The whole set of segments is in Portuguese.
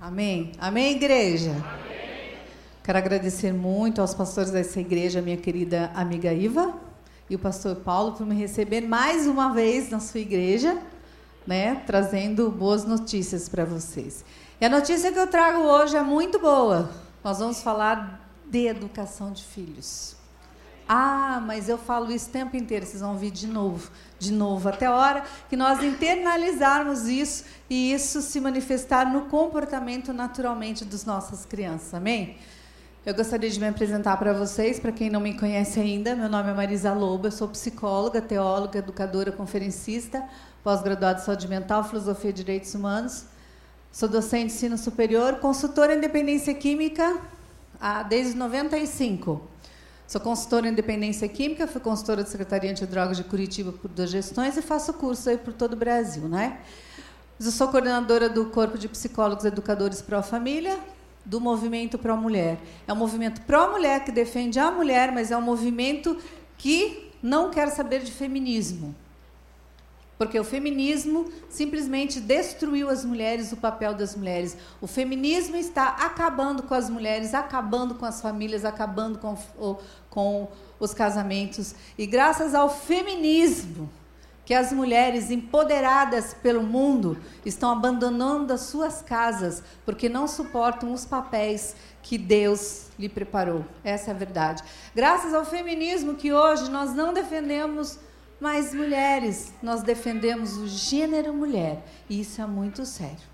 Amém? Amém, igreja? Amém. Quero agradecer muito aos pastores dessa igreja, minha querida amiga Iva e o pastor Paulo, por me receber mais uma vez na sua igreja, né, trazendo boas notícias para vocês. E a notícia que eu trago hoje é muito boa. Nós vamos falar de educação de filhos. Ah, mas eu falo isso o tempo inteiro, vocês vão ouvir de novo, de novo, até a hora que nós internalizarmos isso e isso se manifestar no comportamento naturalmente das nossas crianças, amém? Eu gostaria de me apresentar para vocês, para quem não me conhece ainda, meu nome é Marisa Lobo, eu sou psicóloga, teóloga, educadora, conferencista, pós-graduada em saúde mental, filosofia e direitos humanos, sou docente de ensino superior, consultora em dependência química ah, desde 95. Sou consultora em dependência química, fui consultora de Secretaria Antidrogas de Curitiba por duas gestões e faço curso aí por todo o Brasil, né? Eu sou coordenadora do Corpo de Psicólogos Educadores Pró-Família, do Movimento Pró-Mulher. É um movimento pró-mulher que defende a mulher, mas é um movimento que não quer saber de feminismo. Porque o feminismo simplesmente destruiu as mulheres, o papel das mulheres. O feminismo está acabando com as mulheres, acabando com as famílias, acabando com, com os casamentos. E graças ao feminismo, que as mulheres empoderadas pelo mundo estão abandonando as suas casas porque não suportam os papéis que Deus lhe preparou. Essa é a verdade. Graças ao feminismo que hoje nós não defendemos mas mulheres, nós defendemos o gênero mulher, e isso é muito sério.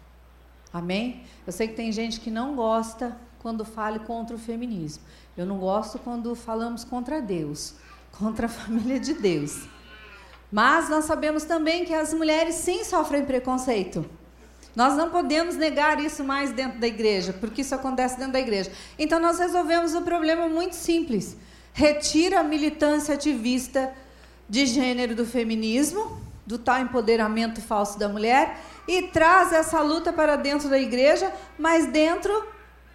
Amém? Eu sei que tem gente que não gosta quando fale contra o feminismo. Eu não gosto quando falamos contra Deus, contra a família de Deus. Mas nós sabemos também que as mulheres sim sofrem preconceito. Nós não podemos negar isso mais dentro da igreja, porque isso acontece dentro da igreja. Então nós resolvemos um problema muito simples. Retira a militância ativista de gênero do feminismo, do tal empoderamento falso da mulher, e traz essa luta para dentro da igreja, mas dentro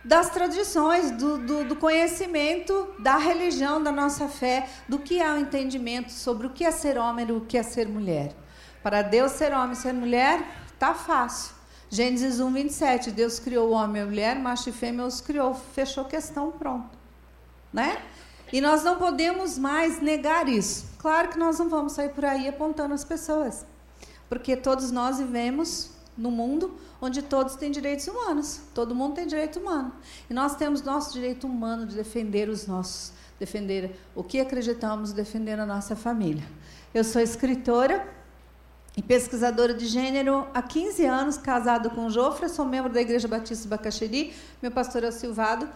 das tradições, do, do, do, conhecimento da religião, da nossa fé, do que é o entendimento sobre o que é ser homem e o que é ser mulher. Para Deus, ser homem e ser mulher está fácil. Gênesis 1, 27. Deus criou o homem e a mulher, macho e fêmea os criou. Fechou questão, pronto. Né? E nós não podemos mais negar isso. Claro que nós não vamos sair por aí apontando as pessoas, porque todos nós vivemos no mundo onde todos têm direitos humanos, todo mundo tem direito humano. E nós temos nosso direito humano de defender os nossos, defender o que acreditamos, defender a nossa família. Eu sou escritora e pesquisadora de gênero há 15 anos, casada com o Jofre, sou membro da Igreja Batista Bacaxeri, meu pastor é o Silvado,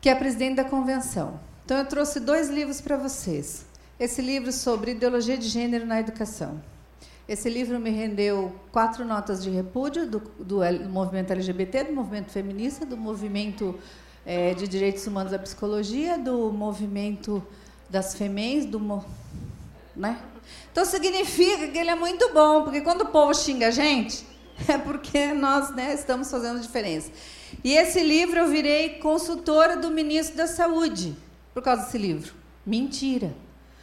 que é presidente da convenção. Então, eu trouxe dois livros para vocês. Esse livro sobre ideologia de gênero na educação. Esse livro me rendeu quatro notas de repúdio do, do, do movimento LGBT, do movimento feminista, do movimento é, de direitos humanos da psicologia, do movimento das femens, do né? Então significa que ele é muito bom, porque quando o povo xinga a gente, é porque nós né, estamos fazendo diferença. E esse livro eu virei consultora do ministro da Saúde por causa desse livro. Mentira.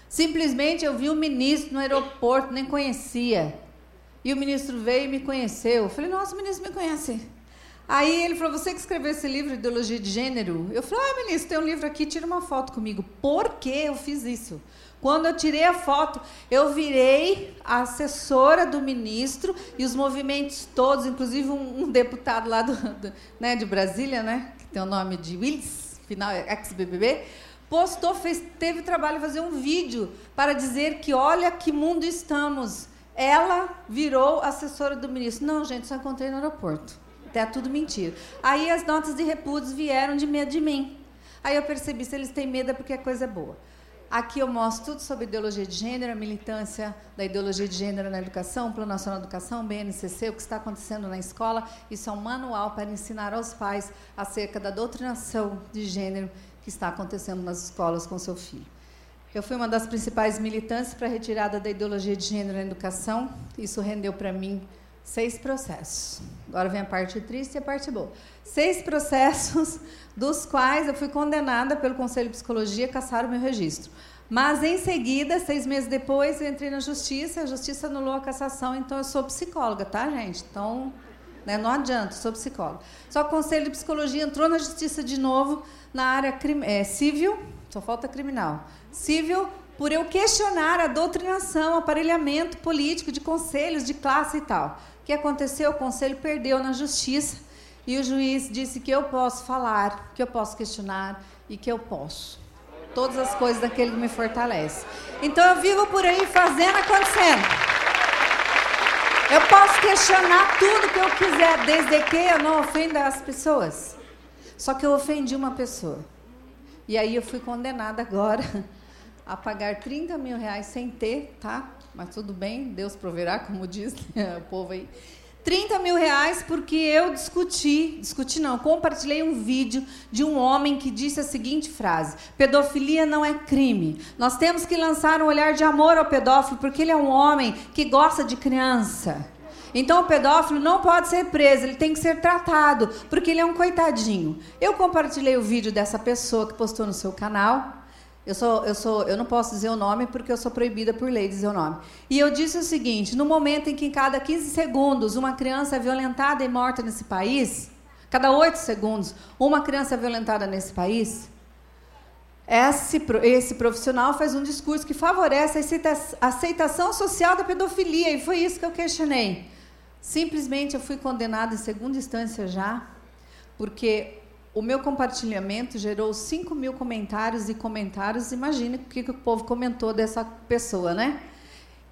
Simplesmente eu vi o um ministro no aeroporto, nem conhecia. E o ministro veio e me conheceu. Eu falei, nossa, o ministro me conhece. Aí ele falou, você que escreveu esse livro, Ideologia de Gênero? Eu falei, ah, ministro, tem um livro aqui, tira uma foto comigo. Por que eu fiz isso? Quando eu tirei a foto, eu virei a assessora do ministro e os movimentos todos, inclusive um, um deputado lá do, do, né, de Brasília, né, que tem o nome de Willis, final ex-BBB, postou, fez, teve trabalho de fazer um vídeo para dizer que olha que mundo estamos. Ela virou assessora do ministro. Não, gente, só encontrei no aeroporto. É tudo mentira. Aí as notas de repúdio vieram de medo de mim. Aí eu percebi se eles têm medo é porque a coisa é boa. Aqui eu mostro tudo sobre ideologia de gênero, a militância da ideologia de gênero na educação, Plano Nacional de Educação, BNCC, o que está acontecendo na escola. Isso é um manual para ensinar aos pais acerca da doutrinação de gênero que está acontecendo nas escolas com seu filho. Eu fui uma das principais militantes para a retirada da ideologia de gênero na educação. Isso rendeu para mim seis processos. Agora vem a parte triste e a parte boa. Seis processos, dos quais eu fui condenada pelo Conselho de Psicologia a caçar o meu registro. Mas, em seguida, seis meses depois, eu entrei na justiça, a justiça anulou a cassação, então eu sou psicóloga, tá, gente? Então, Né? Não adianta, sou psicóloga. Só que o Conselho de Psicologia entrou na justiça de novo na área é, civil, só falta criminal. Civil, por eu questionar a doutrinação, aparelhamento político de conselhos de classe e tal. O que aconteceu? O conselho perdeu na justiça e o juiz disse que eu posso falar, que eu posso questionar e que eu posso. Todas as coisas daquele que me fortalece. Então eu vivo por aí fazendo, acontecendo. Eu posso questionar tudo que eu quiser, desde que eu não ofenda as pessoas. Só que eu ofendi uma pessoa. E aí eu fui condenada agora a pagar 30 mil reais sem ter, tá? Mas tudo bem, Deus proverá, como diz o povo aí. 30 mil reais porque eu discuti, discuti não, compartilhei um vídeo de um homem que disse a seguinte frase: pedofilia não é crime. Nós temos que lançar um olhar de amor ao pedófilo porque ele é um homem que gosta de criança. Então o pedófilo não pode ser preso, ele tem que ser tratado, porque ele é um coitadinho. Eu compartilhei o vídeo dessa pessoa que postou no seu canal. Eu, sou, eu, sou, eu não posso dizer o nome porque eu sou proibida por lei dizer o nome. E eu disse o seguinte: no momento em que cada 15 segundos uma criança é violentada e morta nesse país, cada 8 segundos uma criança é violentada nesse país, esse, esse profissional faz um discurso que favorece a aceitação social da pedofilia, e foi isso que eu questionei. Simplesmente eu fui condenada em segunda instância já, porque o meu compartilhamento gerou 5 mil comentários e comentários. Imagine o que, que o povo comentou dessa pessoa, né?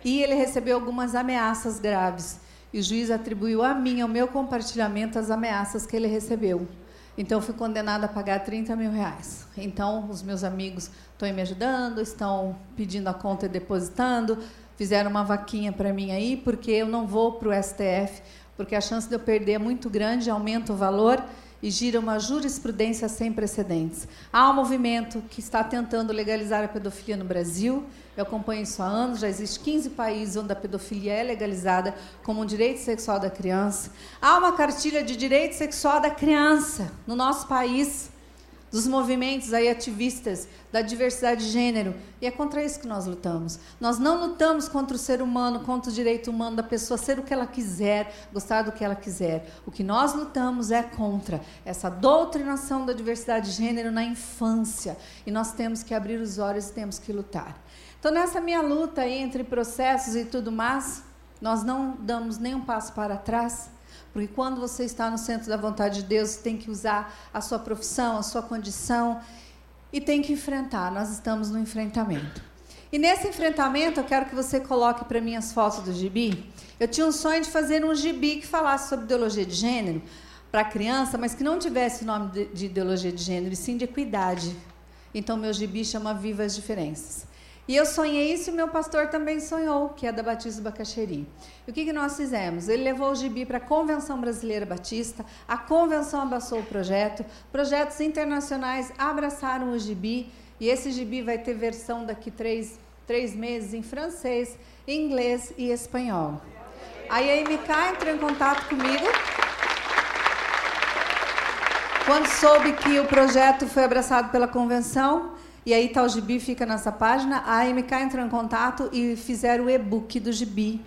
E ele recebeu algumas ameaças graves. E o juiz atribuiu a mim, ao meu compartilhamento, as ameaças que ele recebeu. Então, fui condenada a pagar 30 mil reais. Então, os meus amigos estão me ajudando, estão pedindo a conta e depositando, fizeram uma vaquinha para mim aí, porque eu não vou para o STF, porque a chance de eu perder é muito grande, aumenta o valor e gira uma jurisprudência sem precedentes. Há um movimento que está tentando legalizar a pedofilia no Brasil. Eu acompanho isso há anos, já existe 15 países onde a pedofilia é legalizada como um direito sexual da criança. Há uma cartilha de direito sexual da criança no nosso país dos movimentos aí ativistas da diversidade de gênero. E é contra isso que nós lutamos. Nós não lutamos contra o ser humano, contra o direito humano da pessoa ser o que ela quiser, gostar do que ela quiser. O que nós lutamos é contra essa doutrinação da diversidade de gênero na infância. E nós temos que abrir os olhos e temos que lutar. Então, nessa minha luta entre processos e tudo mais, nós não damos nenhum passo para trás. Porque quando você está no centro da vontade de Deus, tem que usar a sua profissão, a sua condição e tem que enfrentar. Nós estamos no enfrentamento. E nesse enfrentamento, eu quero que você coloque para mim as fotos do gibi. Eu tinha um sonho de fazer um gibi que falasse sobre ideologia de gênero para criança, mas que não tivesse o nome de, de ideologia de gênero, e sim de equidade. Então, meu gibi chama Viva as Diferenças. E eu sonhei isso e meu pastor também sonhou, que é da Batista Bacaxeri. E o que, que nós fizemos? Ele levou o gibi para a Convenção Brasileira Batista, a convenção abraçou o projeto, projetos internacionais abraçaram o gibi, e esse gibi vai ter versão daqui três, três meses em francês, inglês e espanhol. Aí a MK entrou em contato comigo. Quando soube que o projeto foi abraçado pela convenção, e aí o gibi, fica nessa página. A MK entrou em contato e fizeram o e-book do gibi.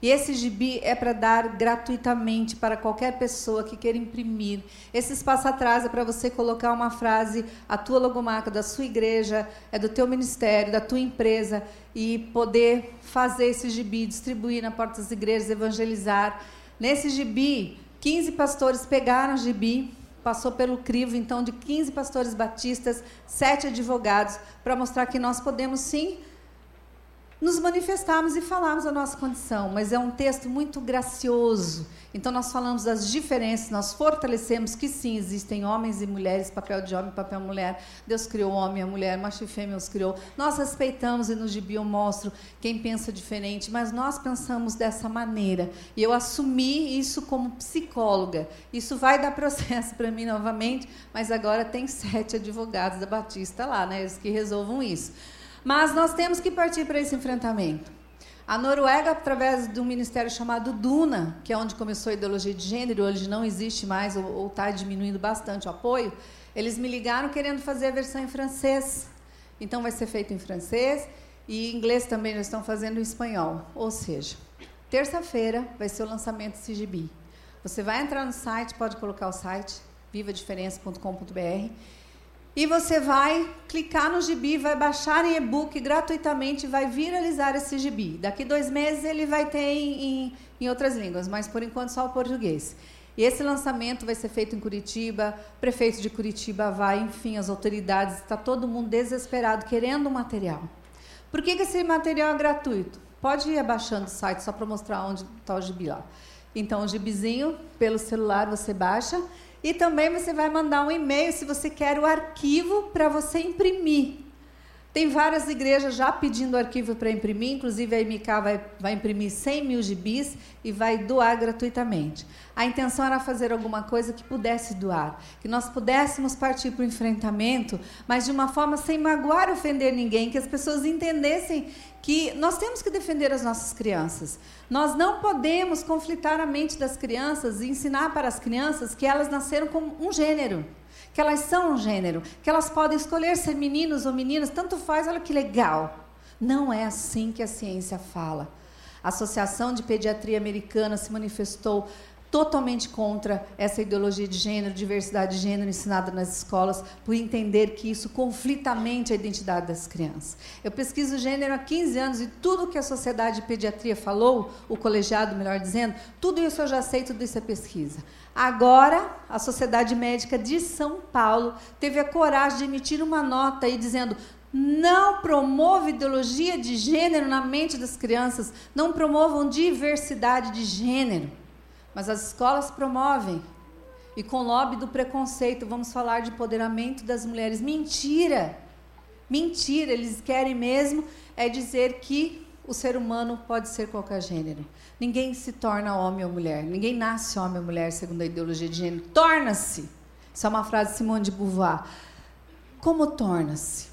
E esse gibi é para dar gratuitamente para qualquer pessoa que queira imprimir. Esse espaço atrás é para você colocar uma frase, a tua logomarca da sua igreja, é do teu ministério, da tua empresa, e poder fazer esse gibi, distribuir na porta das igrejas, evangelizar. Nesse gibi, 15 pastores pegaram o gibi, passou pelo crivo, então, de 15 pastores batistas, sete advogados, para mostrar que nós podemos, sim, nos manifestarmos e falarmos a nossa condição, mas é um texto muito gracioso. Então nós falamos das diferenças, nós fortalecemos que sim, existem homens e mulheres, papel de homem, papel de mulher. Deus criou o homem e a mulher, macho e fêmea os criou. Nós respeitamos e no gibi eu mostro quem pensa diferente, mas nós pensamos dessa maneira. E eu assumi isso como psicóloga. Isso vai dar processo para mim novamente, mas agora tem sete advogados da Batista lá, né? Eles que resolvam isso. Mas nós temos que partir para esse enfrentamento. A Noruega, através de um ministério chamado Duna, que é onde começou a ideologia de gênero, hoje não existe mais, ou está diminuindo bastante o apoio, eles me ligaram querendo fazer a versão em francês. Então vai ser feito em francês e inglês também já estão fazendo em espanhol. Ou seja, terça-feira vai ser o lançamento do CGB. Você vai entrar no site, pode colocar o site, vivadiferença.com.br, e você vai clicar no gibi, vai baixar em e-book gratuitamente, vai viralizar esse gibi. Daqui dois meses ele vai ter em, em outras línguas, mas por enquanto só o português. E esse lançamento vai ser feito em Curitiba, prefeito de Curitiba vai, enfim, as autoridades, está todo mundo desesperado querendo o material. Por que, que esse material é gratuito? Pode ir abaixando o site só para mostrar onde está o gibi lá. Então, o gibizinho, pelo celular você baixa e também você vai mandar um e-mail se você quer o arquivo para você imprimir. Tem várias igrejas já pedindo arquivo para imprimir, inclusive a MK vai, vai imprimir 100 mil gibis e vai doar gratuitamente. A intenção era fazer alguma coisa que pudesse doar, que nós pudéssemos partir para o enfrentamento, mas de uma forma sem magoar ofender ninguém, que as pessoas entendessem que nós temos que defender as nossas crianças. Nós não podemos conflitar a mente das crianças e ensinar para as crianças que elas nasceram com um gênero que elas são um gênero, que elas podem escolher ser meninos ou meninas, tanto faz, olha que legal. Não é assim que a ciência fala. A Associação de Pediatria Americana se manifestou totalmente contra essa ideologia de gênero, diversidade de gênero ensinada nas escolas, por entender que isso conflita a identidade das crianças. Eu pesquiso gênero há 15 anos e tudo que a Sociedade de Pediatria falou, o colegiado, melhor dizendo, tudo isso eu já sei, tudo isso pesquisa. Agora, a Sociedade Médica de São Paulo teve a coragem de emitir uma nota aí dizendo não promove ideologia de gênero na mente das crianças, não promovam diversidade de gênero. Mas as escolas promovem. E com o lobby do preconceito, vamos falar de empoderamento das mulheres. Mentira! Mentira! Eles querem mesmo é dizer que o ser humano pode ser qualquer gênero. Ninguém se torna homem ou mulher. Ninguém nasce homem ou mulher segundo a ideologia de gênero. Torna-se. Isso é uma frase de Simone de Beauvoir. Como torna-se?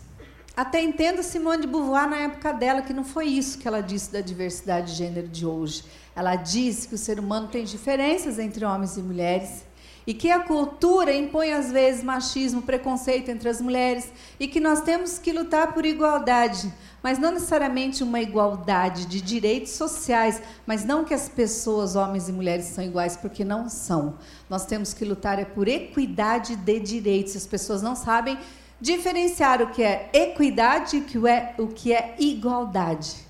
Até entendo Simone de Beauvoir na época dela que não foi isso que ela disse da diversidade de gênero de hoje. Ela disse que o ser humano tem diferenças entre homens e mulheres e que a cultura impõe às vezes machismo, preconceito entre as mulheres e que nós temos que lutar por igualdade, mas não necessariamente uma igualdade de direitos sociais, mas não que as pessoas, homens e mulheres, são iguais, porque não são. Nós temos que lutar é por equidade de direitos. As pessoas não sabem diferenciar o que é equidade e o que é igualdade.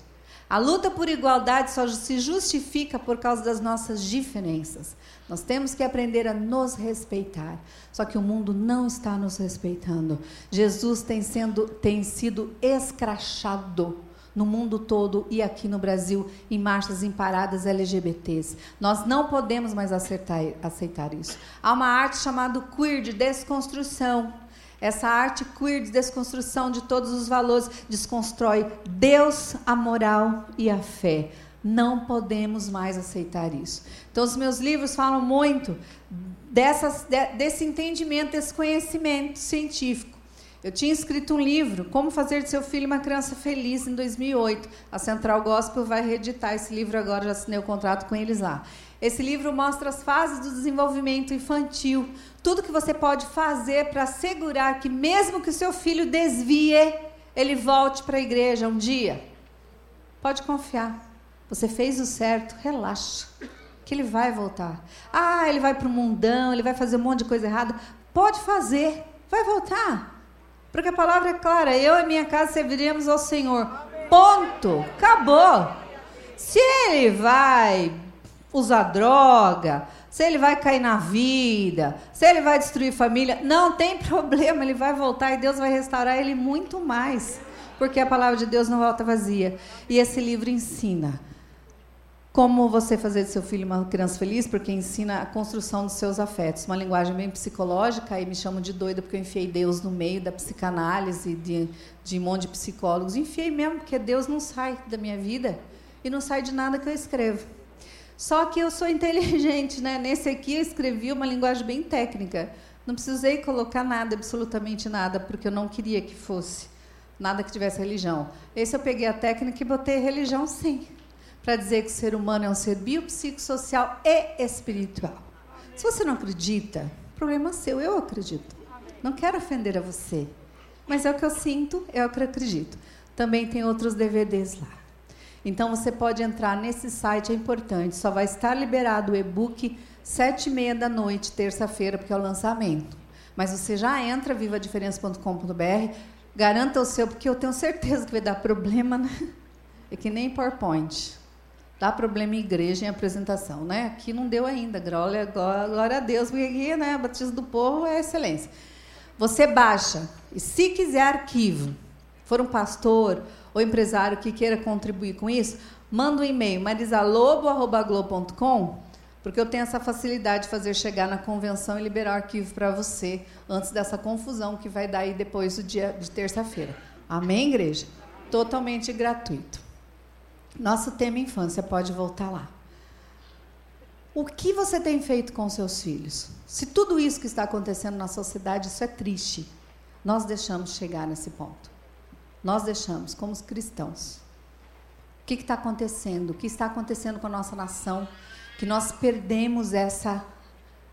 A luta por igualdade só se justifica por causa das nossas diferenças. Nós temos que aprender a nos respeitar. Só que o mundo não está nos respeitando. Jesus tem, sendo, tem sido escrachado no mundo todo e aqui no Brasil em marchas em paradas LGBTs. Nós não podemos mais aceitar, aceitar isso. Há uma arte chamada queer de desconstrução essa arte queer de desconstrução de todos os valores desconstrói Deus, a moral e a fé. Não podemos mais aceitar isso. Então, os meus livros falam muito dessas, desse entendimento, desse conhecimento científico. Eu tinha escrito um livro, Como Fazer de Seu Filho uma Criança Feliz, em 2008. A Central Gospel vai reeditar esse livro agora, já assinei o contrato com eles lá. Esse livro mostra as fases do desenvolvimento infantil, tudo que você pode fazer para assegurar que, mesmo que o seu filho desvie, ele volte para a igreja um dia. Pode confiar. Você fez o certo, relaxa, que ele vai voltar. Ah, ele vai para o mundão, ele vai fazer um monte de coisa errada. Pode fazer, vai voltar. Porque a palavra é clara: eu e minha casa serviremos ao Senhor. Ponto. Acabou. Se ele vai usar droga, se ele vai cair na vida, se ele vai destruir família, não tem problema, ele vai voltar e Deus vai restaurar ele muito mais, porque a palavra de Deus não volta vazia. E esse livro ensina como você fazer de seu filho uma criança feliz, porque ensina a construção dos seus afetos, uma linguagem bem psicológica, aí me chamam de doida porque eu enfiei Deus no meio da psicanálise, de, de um monte de psicólogos, enfiei mesmo, porque Deus não sai da minha vida e não sai de nada que eu escrevo. Só que eu sou inteligente, né? Nesse aqui eu escrevi uma linguagem bem técnica. Não precisei colocar nada, absolutamente nada, porque eu não queria que fosse nada que tivesse religião. Esse eu peguei a técnica e botei religião sim, para dizer que o ser humano é um ser biopsicossocial e espiritual. Se você não acredita, problema seu, eu acredito. Não quero ofender a você, mas é o que eu sinto, é o que eu acredito. Também tem outros DVDs lá. Então você pode entrar nesse site, é importante, só vai estar liberado o e-book sete e meia da noite, terça-feira, porque é o lançamento. Mas você já entra vivadiferença.com.br, garanta o seu, porque eu tenho certeza que vai dar problema, né? É que nem PowerPoint. Dá problema em igreja em apresentação, né? Aqui não deu ainda, glória, glória a Deus, porque aqui, né, Batismo do Povo é excelência. Você baixa, e se quiser arquivo, for um pastor ou empresário que queira contribuir com isso, manda um e-mail, marisalobo.com, porque eu tenho essa facilidade de fazer chegar na convenção e liberar o arquivo para você antes dessa confusão que vai dar aí depois do dia de terça-feira. Amém, igreja? Totalmente gratuito. Nosso tema infância pode voltar lá. O que você tem feito com seus filhos? Se tudo isso que está acontecendo na sociedade, isso é triste. Nós deixamos chegar nesse ponto. Nós deixamos, como os cristãos. O que está acontecendo? O que está acontecendo com a nossa nação? Que nós perdemos essa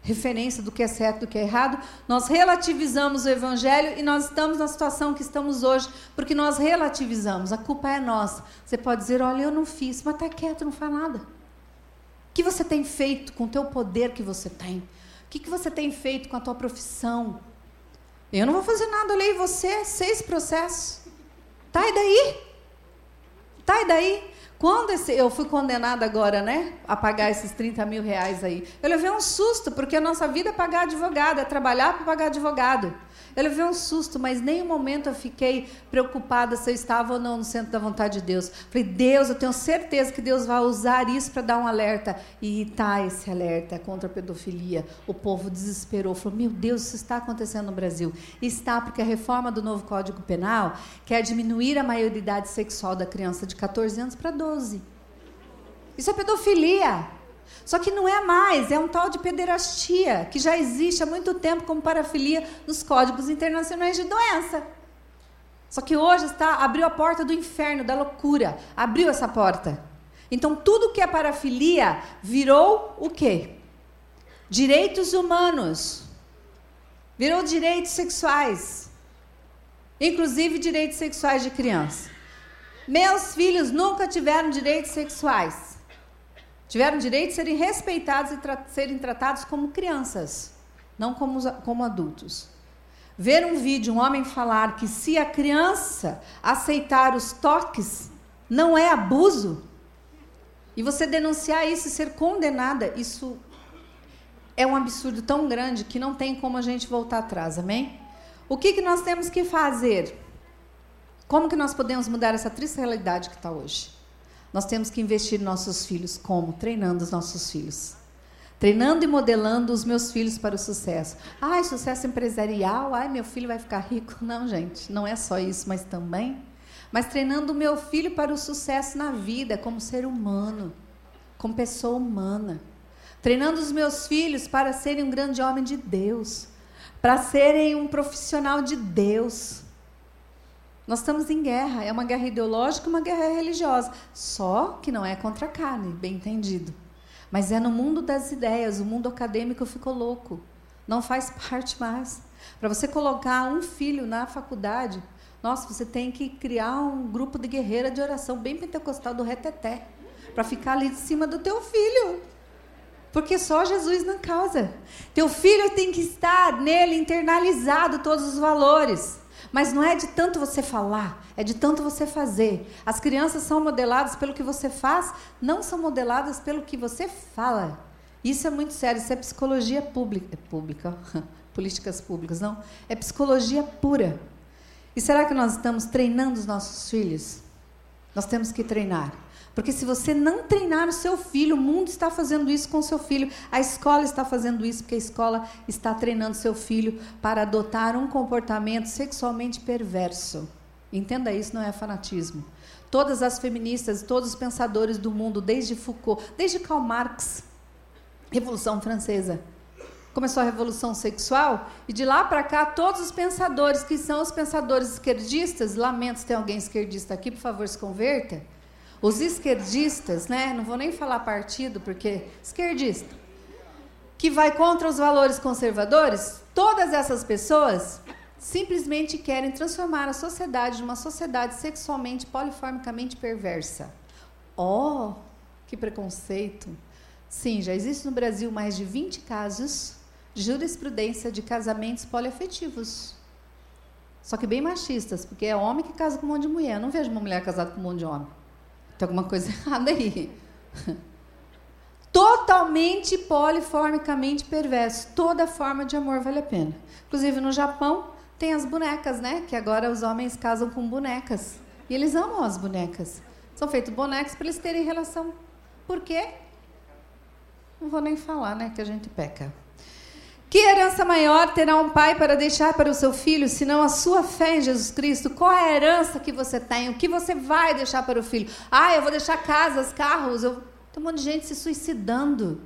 referência do que é certo e do que é errado, nós relativizamos o evangelho e nós estamos na situação que estamos hoje, porque nós relativizamos, a culpa é nossa. Você pode dizer, olha, eu não fiz, mas está quieto, não faz nada. O que você tem feito com o teu poder que você tem? O que, que você tem feito com a tua profissão? Eu não vou fazer nada, olhei você, seis processos. Tá, e daí? Tá, e daí? Quando esse, eu fui condenada agora, né, a pagar esses 30 mil reais aí, eu levei um susto, porque a nossa vida é pagar advogado, é trabalhar para pagar advogado. Eu levei um susto, mas nem um momento eu fiquei preocupada se eu estava ou não no centro da vontade de Deus. Falei, Deus, eu tenho certeza que Deus vai usar isso para dar um alerta. E tá esse alerta contra a pedofilia. O povo desesperou, falou: Meu Deus, isso está acontecendo no Brasil. Está, porque a reforma do novo Código Penal quer diminuir a maioridade sexual da criança de 14 anos para 12. Isso é pedofilia. Só que não é mais, é um tal de pederastia, que já existe há muito tempo como parafilia nos códigos internacionais de doença. Só que hoje está abriu a porta do inferno, da loucura. Abriu essa porta. Então tudo que é parafilia virou o quê? Direitos humanos. Virou direitos sexuais. Inclusive direitos sexuais de criança. Meus filhos nunca tiveram direitos sexuais. Tiveram direito de serem respeitados e tra serem tratados como crianças, não como, como adultos. Ver um vídeo, um homem falar que se a criança aceitar os toques, não é abuso, e você denunciar isso e ser condenada, isso é um absurdo tão grande que não tem como a gente voltar atrás, amém? O que, que nós temos que fazer? Como que nós podemos mudar essa triste realidade que está hoje? Nós temos que investir em nossos filhos. Como? Treinando os nossos filhos. Treinando e modelando os meus filhos para o sucesso. Ai, sucesso empresarial. Ai, meu filho vai ficar rico. Não, gente, não é só isso, mas também. Mas treinando o meu filho para o sucesso na vida, como ser humano, como pessoa humana. Treinando os meus filhos para serem um grande homem de Deus, para serem um profissional de Deus nós estamos em guerra, é uma guerra ideológica, uma guerra religiosa, só que não é contra a carne, bem entendido. Mas é no mundo das ideias, o mundo acadêmico ficou louco, não faz parte mais. Para você colocar um filho na faculdade, nossa, você tem que criar um grupo de guerreira de oração bem pentecostal do reteté, para ficar ali de cima do teu filho. Porque só Jesus não causa. Teu filho tem que estar nele internalizado todos os valores. Mas não é de tanto você falar, é de tanto você fazer. As crianças são modeladas pelo que você faz, não são modeladas pelo que você fala. Isso é muito sério, isso é psicologia pública, é pública, políticas públicas, não? É psicologia pura. E será que nós estamos treinando os nossos filhos? Nós temos que treinar. Porque se você não treinar o seu filho, o mundo está fazendo isso com o seu filho, a escola está fazendo isso, porque a escola está treinando seu filho para adotar um comportamento sexualmente perverso. Entenda isso, não é fanatismo. Todas as feministas, todos os pensadores do mundo, desde Foucault, desde Karl Marx, Revolução Francesa, começou a revolução sexual e de lá para cá todos os pensadores que são os pensadores esquerdistas, lamento se tem alguém esquerdista aqui, por favor, se converta os esquerdistas, né? Não vou nem falar partido, porque esquerdista, que vai contra os valores conservadores, todas essas pessoas simplesmente querem transformar a sociedade numa sociedade sexualmente poliformicamente perversa. Oh, que preconceito! Sim, já existe no Brasil mais de 20 casos de jurisprudência de casamentos poliafetivos. Só que bem machistas, porque é homem que casa com um monte de mulher. Eu não vejo uma mulher casada com um monte de homem. Tem alguma coisa errada aí. Totalmente poliformicamente perverso. Toda forma de amor vale a pena. Inclusive no Japão tem as bonecas, né? Que agora os homens casam com bonecas. E eles amam as bonecas. São feitos bonecos para eles terem relação. Por quê? Não vou nem falar, né? Que a gente peca. Que herança maior terá um pai para deixar para o seu filho, senão a sua fé em Jesus Cristo? Qual é a herança que você tem? O que você vai deixar para o filho? Ah, eu vou deixar casas, carros. Eu... Tem um monte de gente se suicidando.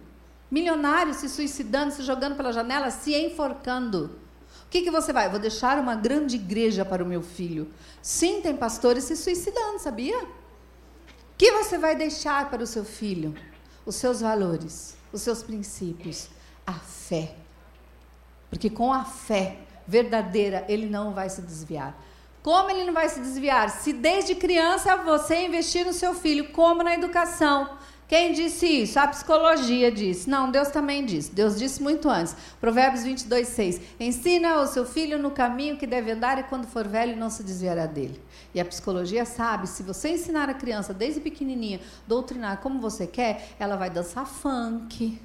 Milionários se suicidando, se jogando pela janela, se enforcando. O que, que você vai? Vou deixar uma grande igreja para o meu filho. Sim, tem pastores se suicidando, sabia? O que você vai deixar para o seu filho? Os seus valores, os seus princípios, a fé. Porque com a fé verdadeira, ele não vai se desviar. Como ele não vai se desviar? Se desde criança você investir no seu filho, como na educação. Quem disse isso? A psicologia disse. Não, Deus também disse. Deus disse muito antes. Provérbios 22, 6. Ensina o seu filho no caminho que deve andar e quando for velho não se desviará dele. E a psicologia sabe, se você ensinar a criança desde pequenininha, doutrinar como você quer, ela vai dançar funk.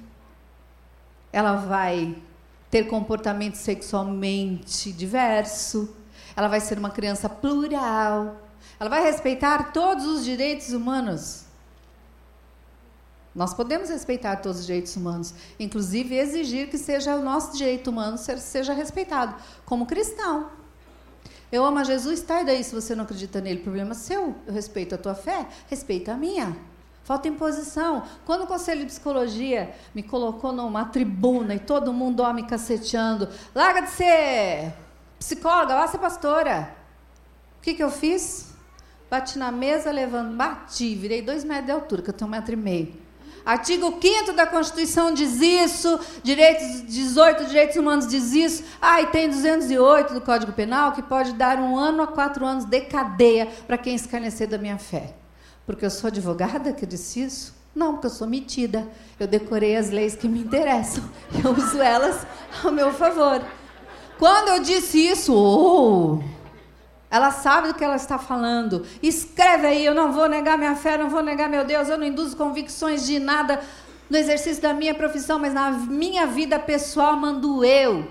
Ela vai ter comportamento sexualmente diverso, ela vai ser uma criança plural, ela vai respeitar todos os direitos humanos. Nós podemos respeitar todos os direitos humanos, inclusive exigir que seja o nosso direito humano seja respeitado, como cristão. Eu amo a Jesus, tá? E daí se você não acredita nele, problema seu. Eu respeito a tua fé, respeita a minha. Falta imposição. Quando o Conselho de Psicologia me colocou numa tribuna e todo mundo ó, me caceteando, larga de ser psicóloga, vá ser pastora. O que, que eu fiz? Bati na mesa, levando, bati, virei dois metros de altura, que eu tenho um metro e meio. Artigo 5 da Constituição diz isso, direitos 18 direitos humanos diz isso. Ah, e tem 208 do Código Penal que pode dar um ano a quatro anos de cadeia para quem escarnecer da minha fé. Porque eu sou advogada que disse isso? Não, porque eu sou metida. Eu decorei as leis que me interessam. Eu uso elas ao meu favor. Quando eu disse isso, oh, ela sabe do que ela está falando. Escreve aí, eu não vou negar minha fé, não vou negar meu Deus, eu não induzo convicções de nada no exercício da minha profissão, mas na minha vida pessoal mando eu.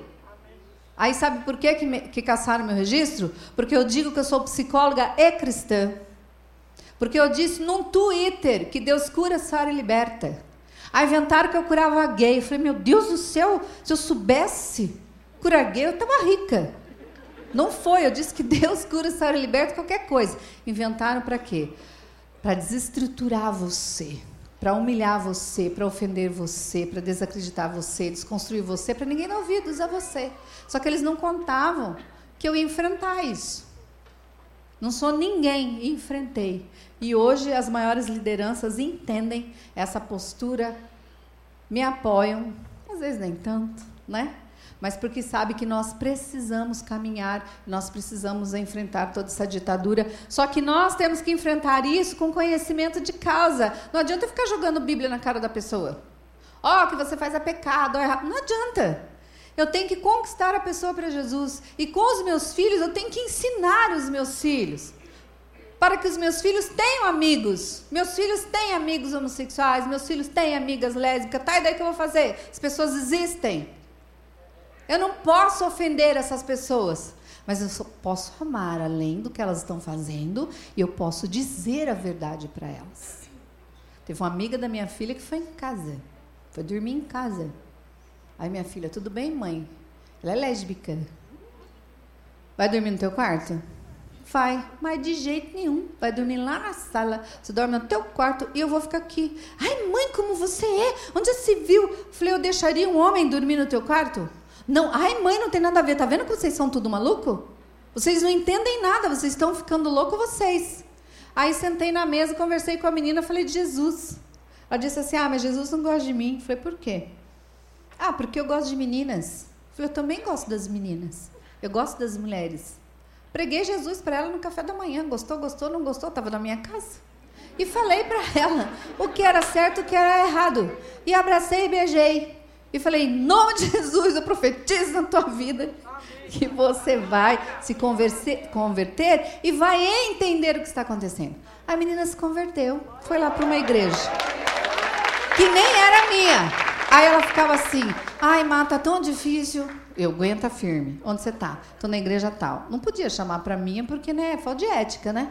Aí sabe por que, que, me, que caçaram meu registro? Porque eu digo que eu sou psicóloga e cristã. Porque eu disse num Twitter que Deus cura, sara e liberta. Aí inventaram que eu curava gay. Eu falei, meu Deus do céu, se eu soubesse curar gay, eu estava rica. Não foi, eu disse que Deus cura, sara e liberta qualquer coisa. Inventaram para quê? Para desestruturar você, para humilhar você, para ofender você, para desacreditar você, desconstruir você, para ninguém dar ouvidos a você. Só que eles não contavam que eu ia enfrentar isso. Não sou ninguém, enfrentei. E hoje as maiores lideranças entendem essa postura, me apoiam, às vezes nem tanto, né? Mas porque sabe que nós precisamos caminhar, nós precisamos enfrentar toda essa ditadura. Só que nós temos que enfrentar isso com conhecimento de causa. Não adianta ficar jogando Bíblia na cara da pessoa. Ó, oh, que você faz é pecado, é. Não adianta. Eu tenho que conquistar a pessoa para Jesus. E com os meus filhos, eu tenho que ensinar os meus filhos para que os meus filhos tenham amigos. Meus filhos têm amigos homossexuais, meus filhos têm amigas lésbicas. Tá, e daí que eu vou fazer? As pessoas existem. Eu não posso ofender essas pessoas, mas eu posso amar além do que elas estão fazendo e eu posso dizer a verdade para elas. Teve uma amiga da minha filha que foi em casa, foi dormir em casa. Aí minha filha, tudo bem, mãe? Ela é lésbica. Vai dormir no teu quarto? Vai, mas de jeito nenhum. Vai dormir lá na sala, você dorme no teu quarto e eu vou ficar aqui. Ai, mãe, como você é? Onde você viu? Falei, eu deixaria um homem dormir no teu quarto? Não, ai, mãe, não tem nada a ver. Tá vendo que vocês são tudo maluco? Vocês não entendem nada, vocês estão ficando louco vocês. Aí sentei na mesa, conversei com a menina, falei de Jesus. Ela disse assim: "Ah, mas Jesus não gosta de mim". Falei: "Por quê?" "Ah, porque eu gosto de meninas". "Eu também gosto das meninas. Eu gosto das mulheres". Preguei Jesus para ela no café da manhã. Gostou, gostou, não gostou? Estava na minha casa. e falei para ela o que era certo o que era errado. E abracei e beijei. E falei, em nome de Jesus, eu profetizo na tua vida que você vai se converter e vai entender o que está acontecendo. A menina se converteu, foi lá para uma igreja que nem era minha. Aí ela ficava assim, ai, mata, tá tão difícil. Eu aguenta firme. Onde você está? Estou na igreja tal. Não podia chamar para minha porque né, é falta de ética, né?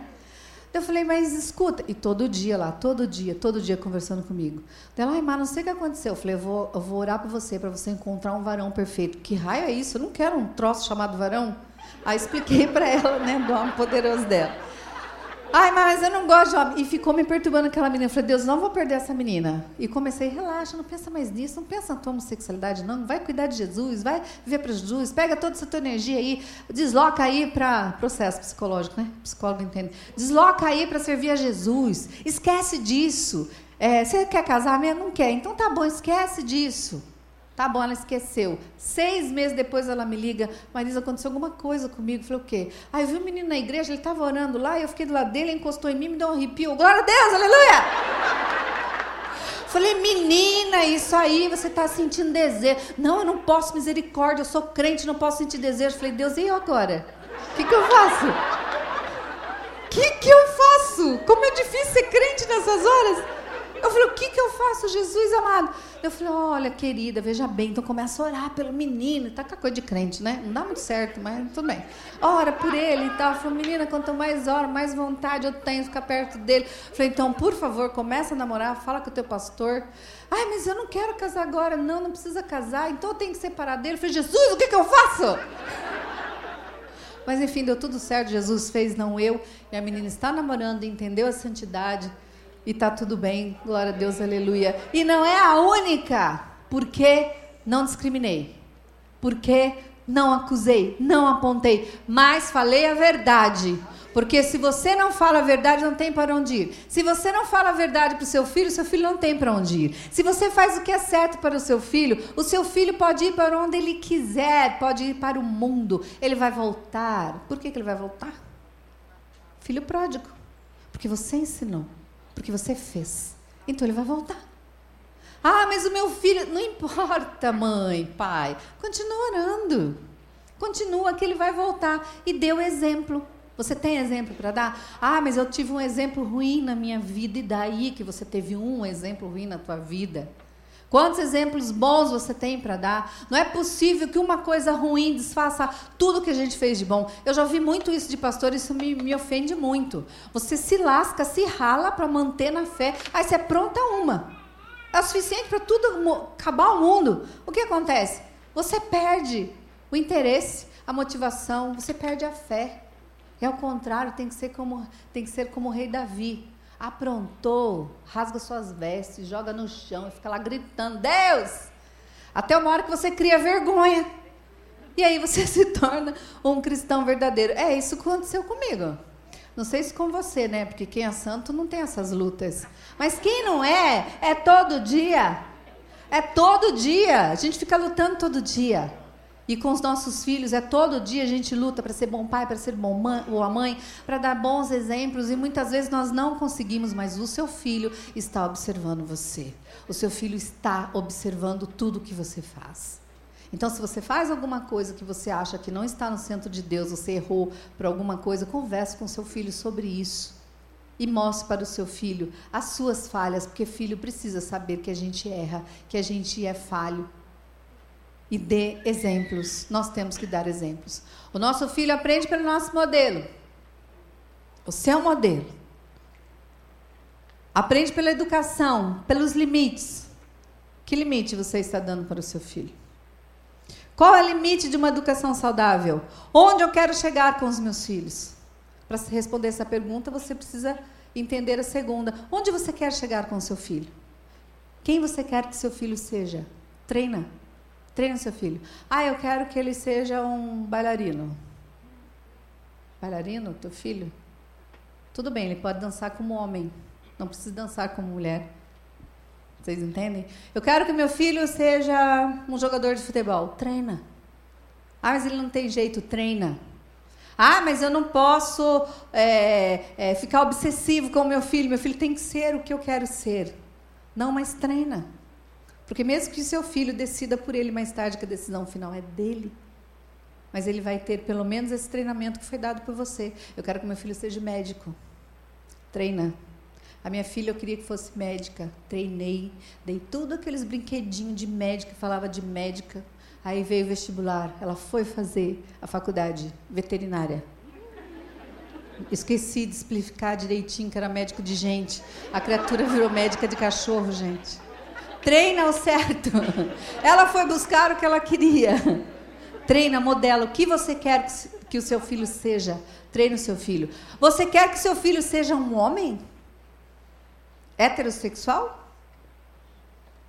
Eu falei, mas escuta. E todo dia lá, todo dia, todo dia conversando comigo. Ela, ai, mas não sei o que aconteceu. Eu falei, eu vou, eu vou orar por você, para você encontrar um varão perfeito. Que raio é isso? Eu não quero um troço chamado varão. Aí expliquei para ela, né, do homem poderoso dela. Ai, mas eu não gosto de homem. E ficou me perturbando aquela menina. Eu falei, Deus, não vou perder essa menina. E comecei, relaxa, não pensa mais nisso, não pensa na tua homossexualidade, não. Vai cuidar de Jesus, vai viver para Jesus, pega toda essa tua energia aí, desloca aí para processo psicológico, né? Psicólogo entende. Desloca aí para servir a Jesus. Esquece disso. É, você quer casar mesmo? Não quer. Então tá bom, esquece disso. Tá bom, ela esqueceu. Seis meses depois ela me liga, Marisa, aconteceu alguma coisa comigo. Eu falei, o quê? Aí eu vi um menino na igreja, ele estava orando lá, e eu fiquei do lado dele, encostou em mim, me deu um arrepio. Glória a Deus, aleluia! Falei, menina, isso aí, você está sentindo desejo. Não, eu não posso, misericórdia, eu sou crente, não posso sentir desejo. Falei, Deus, e eu agora? O que, que eu faço? O que, que eu faço? Como é difícil ser crente nessas horas. Eu falei, o que, que eu faço, Jesus amado? Eu falei, olha, querida, veja bem, então começa a orar pelo menino. Tá com a coisa de crente, né? Não dá muito certo, mas tudo bem. Ora por ele e tal. Eu falei, menina, quanto mais oro, mais vontade eu tenho de ficar perto dele. Eu falei, então, por favor, começa a namorar, fala com o teu pastor. Ai, mas eu não quero casar agora. Não, não precisa casar, então eu tenho que separar dele. Eu falei, Jesus, o que, que eu faço? Mas enfim, deu tudo certo, Jesus fez, não eu. E a menina está namorando, entendeu a santidade e tá tudo bem, glória a Deus, aleluia. E não é a única, porque não discriminei, porque não acusei, não apontei, mas falei a verdade. Porque se você não fala a verdade, não tem para onde ir. Se você não fala a verdade para o seu filho, seu filho não tem para onde ir. Se você faz o que é certo para o seu filho, o seu filho pode ir para onde ele quiser, pode ir para o mundo. Ele vai voltar. Por que, que ele vai voltar? Filho pródigo. Porque você ensinou. Porque você fez. Então ele vai voltar. Ah, mas o meu filho. Não importa, mãe, pai. Continua orando. Continua que ele vai voltar. E dê o exemplo. Você tem exemplo para dar? Ah, mas eu tive um exemplo ruim na minha vida. E daí que você teve um exemplo ruim na tua vida? Quantos exemplos bons você tem para dar? Não é possível que uma coisa ruim desfaça tudo que a gente fez de bom. Eu já ouvi muito isso de pastor, isso me, me ofende muito. Você se lasca, se rala para manter na fé, aí você apronta uma. É o suficiente para tudo acabar o mundo. O que acontece? Você perde o interesse, a motivação, você perde a fé. É o contrário, tem que ser como, tem que ser como o rei Davi aprontou, rasga suas vestes, joga no chão e fica lá gritando: Deus! Até uma hora que você cria vergonha. E aí você se torna um cristão verdadeiro. É isso que aconteceu comigo. Não sei se com você, né? Porque quem é santo não tem essas lutas. Mas quem não é, é todo dia. É todo dia. A gente fica lutando todo dia. E com os nossos filhos, é todo dia a gente luta para ser bom pai, para ser bom mãe, ou mãe, para dar bons exemplos, e muitas vezes nós não conseguimos, mas o seu filho está observando você. O seu filho está observando tudo que você faz. Então, se você faz alguma coisa que você acha que não está no centro de Deus, você errou por alguma coisa, converse com seu filho sobre isso. E mostre para o seu filho as suas falhas, porque filho precisa saber que a gente erra, que a gente é falho e dê exemplos. Nós temos que dar exemplos. O nosso filho aprende pelo nosso modelo. O seu modelo. Aprende pela educação, pelos limites. Que limite você está dando para o seu filho? Qual é o limite de uma educação saudável? Onde eu quero chegar com os meus filhos? Para responder essa pergunta, você precisa entender a segunda. Onde você quer chegar com o seu filho? Quem você quer que seu filho seja? Treina. Treina seu filho. Ah, eu quero que ele seja um bailarino. Bailarino, teu filho? Tudo bem, ele pode dançar como homem. Não precisa dançar como mulher. Vocês entendem? Eu quero que meu filho seja um jogador de futebol. Treina. Ah, mas ele não tem jeito, treina. Ah, mas eu não posso é, é, ficar obsessivo com o meu filho. Meu filho tem que ser o que eu quero ser. Não, mas treina. Porque mesmo que seu filho decida por ele mais tarde, que a decisão final é dele, mas ele vai ter pelo menos esse treinamento que foi dado por você. Eu quero que meu filho seja médico. Treina. A minha filha eu queria que fosse médica. Treinei, dei tudo aqueles brinquedinhos de médica, falava de médica. Aí veio o vestibular. Ela foi fazer a faculdade veterinária. Esqueci de explicar direitinho que era médico de gente. A criatura virou médica de cachorro, gente. Treina o certo. Ela foi buscar o que ela queria. Treina, modela o que você quer que o seu filho seja. Treina o seu filho. Você quer que seu filho seja um homem? Heterossexual?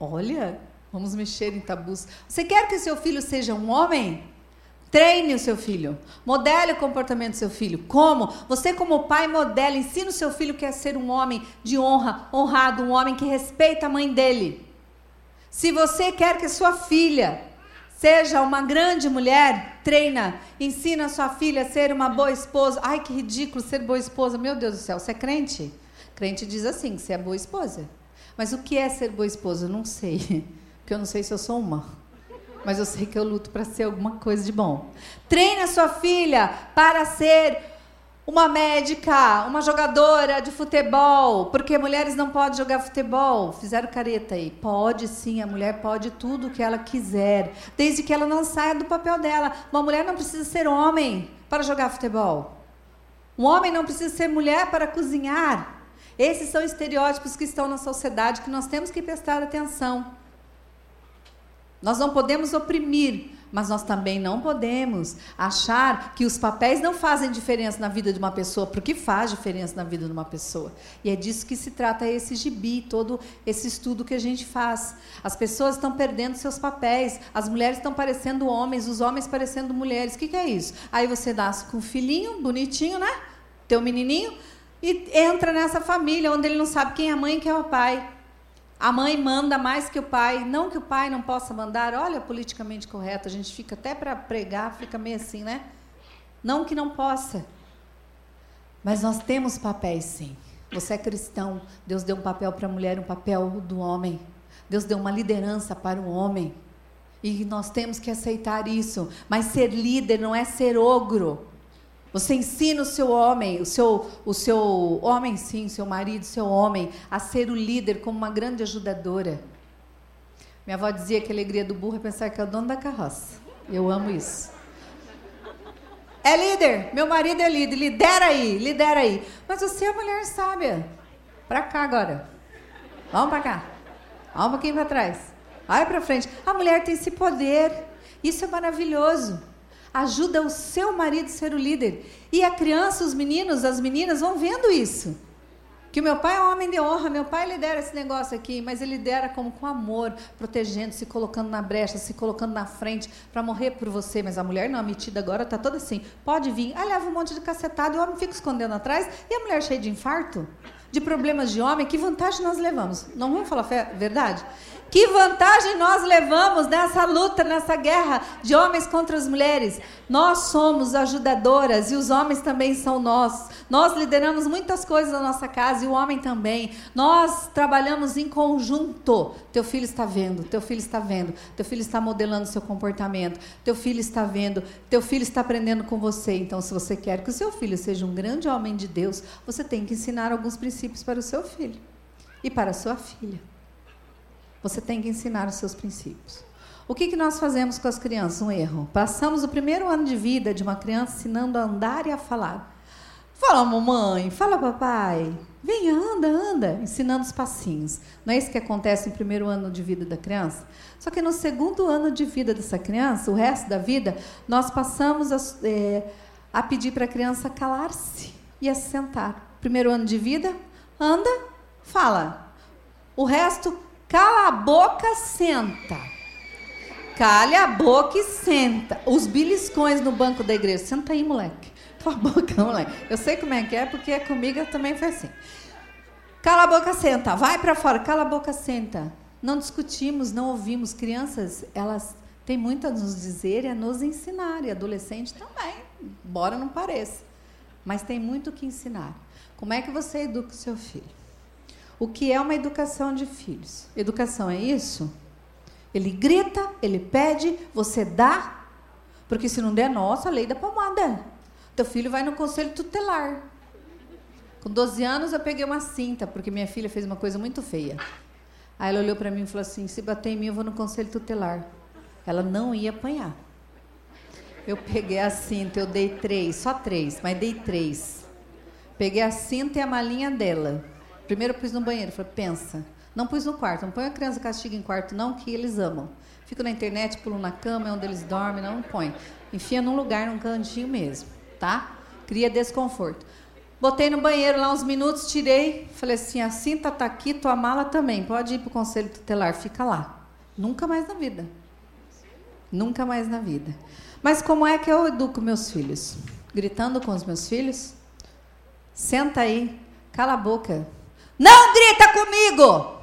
Olha, vamos mexer em tabus. Você quer que seu filho seja um homem? Treine o seu filho. Modele o comportamento do seu filho. Como? Você, como pai, modela, ensina o seu filho que é ser um homem de honra, honrado, um homem que respeita a mãe dele. Se você quer que sua filha seja uma grande mulher, treina, ensina sua filha a ser uma boa esposa. Ai, que ridículo ser boa esposa. Meu Deus do céu, você é crente? Crente diz assim, que você é boa esposa. Mas o que é ser boa esposa? Eu não sei. Porque eu não sei se eu sou uma. Mas eu sei que eu luto para ser alguma coisa de bom. Treine a sua filha para ser uma médica, uma jogadora de futebol, porque mulheres não podem jogar futebol. Fizeram careta aí. Pode sim, a mulher pode tudo o que ela quiser, desde que ela não saia do papel dela. Uma mulher não precisa ser homem para jogar futebol. Um homem não precisa ser mulher para cozinhar. Esses são estereótipos que estão na sociedade que nós temos que prestar atenção. Nós não podemos oprimir, mas nós também não podemos achar que os papéis não fazem diferença na vida de uma pessoa, porque faz diferença na vida de uma pessoa. E é disso que se trata esse gibi, todo esse estudo que a gente faz. As pessoas estão perdendo seus papéis, as mulheres estão parecendo homens, os homens parecendo mulheres. O que, que é isso? Aí você nasce com um filhinho bonitinho, né? Teu menininho e entra nessa família onde ele não sabe quem é a mãe e quem é o pai. A mãe manda mais que o pai, não que o pai não possa mandar, olha, politicamente correto, a gente fica até para pregar, fica meio assim, né? Não que não possa. Mas nós temos papéis sim. Você é cristão, Deus deu um papel para a mulher, um papel do homem. Deus deu uma liderança para o homem. E nós temos que aceitar isso. Mas ser líder não é ser ogro. Você ensina o seu homem, o seu, o seu homem sim, seu marido, seu homem, a ser o líder como uma grande ajudadora. Minha avó dizia que a alegria do burro é pensar que é o dono da carroça. Eu amo isso. É líder, meu marido é líder, lidera aí, lidera aí. Mas você é mulher sábia. Para cá agora. Vamos para cá. Vamos um pouquinho para trás. Vai para frente. A mulher tem esse poder. Isso é maravilhoso ajuda o seu marido a ser o líder. E a criança, os meninos, as meninas vão vendo isso. Que o meu pai é um homem de honra, meu pai lidera esse negócio aqui, mas ele lidera como com amor, protegendo, se colocando na brecha, se colocando na frente para morrer por você. Mas a mulher não, a metida agora está toda assim, pode vir. Aí leva um monte de cacetado e o homem fica escondendo atrás. E a mulher cheia de infarto, de problemas de homem, que vantagem nós levamos? Não vamos falar verdade? Que vantagem nós levamos nessa luta, nessa guerra de homens contra as mulheres? Nós somos ajudadoras e os homens também são nós. Nós lideramos muitas coisas na nossa casa e o homem também. Nós trabalhamos em conjunto. Teu filho está vendo, teu filho está vendo, teu filho está modelando seu comportamento, teu filho está vendo, teu filho está aprendendo com você. Então, se você quer que o seu filho seja um grande homem de Deus, você tem que ensinar alguns princípios para o seu filho e para a sua filha. Você tem que ensinar os seus princípios. O que, que nós fazemos com as crianças? Um erro. Passamos o primeiro ano de vida de uma criança ensinando a andar e a falar. Fala, mamãe, fala, papai. Vem, anda, anda, ensinando os passinhos. Não é isso que acontece no primeiro ano de vida da criança? Só que no segundo ano de vida dessa criança, o resto da vida, nós passamos a, é, a pedir para a criança calar-se e a se sentar. Primeiro ano de vida, anda, fala. O resto, Cala a boca, senta. Cale a boca e senta. Os beliscões no banco da igreja. Senta aí, moleque. Cala a boca, moleque. Eu sei como é que é, porque comigo também foi assim. Cala a boca, senta. Vai para fora. Cala a boca, senta. Não discutimos, não ouvimos. Crianças, elas têm muito a nos dizer e a nos ensinar. E adolescente também. embora não pareça. Mas tem muito o que ensinar. Como é que você educa o seu filho? O que é uma educação de filhos? Educação é isso? Ele grita, ele pede, você dá, porque se não der, nossa, lei da pomada. Teu filho vai no conselho tutelar. Com 12 anos eu peguei uma cinta, porque minha filha fez uma coisa muito feia. Aí ela olhou para mim e falou assim: se bater em mim, eu vou no conselho tutelar. Ela não ia apanhar. Eu peguei a cinta, eu dei três, só três, mas dei três. Peguei a cinta e a malinha dela. Primeiro eu pus no banheiro, falei, pensa. Não pus no quarto, não põe a criança castigo em quarto, não, que eles amam. Fico na internet, pulo na cama, é onde eles dormem, não põe. Enfia num lugar, num cantinho mesmo, tá? Cria desconforto. Botei no banheiro lá uns minutos, tirei, falei assim: a cinta tá aqui, tua mala também. Pode ir pro conselho tutelar, fica lá. Nunca mais na vida. Nunca mais na vida. Mas como é que eu educo meus filhos? Gritando com os meus filhos? Senta aí, cala a boca. Não grita comigo!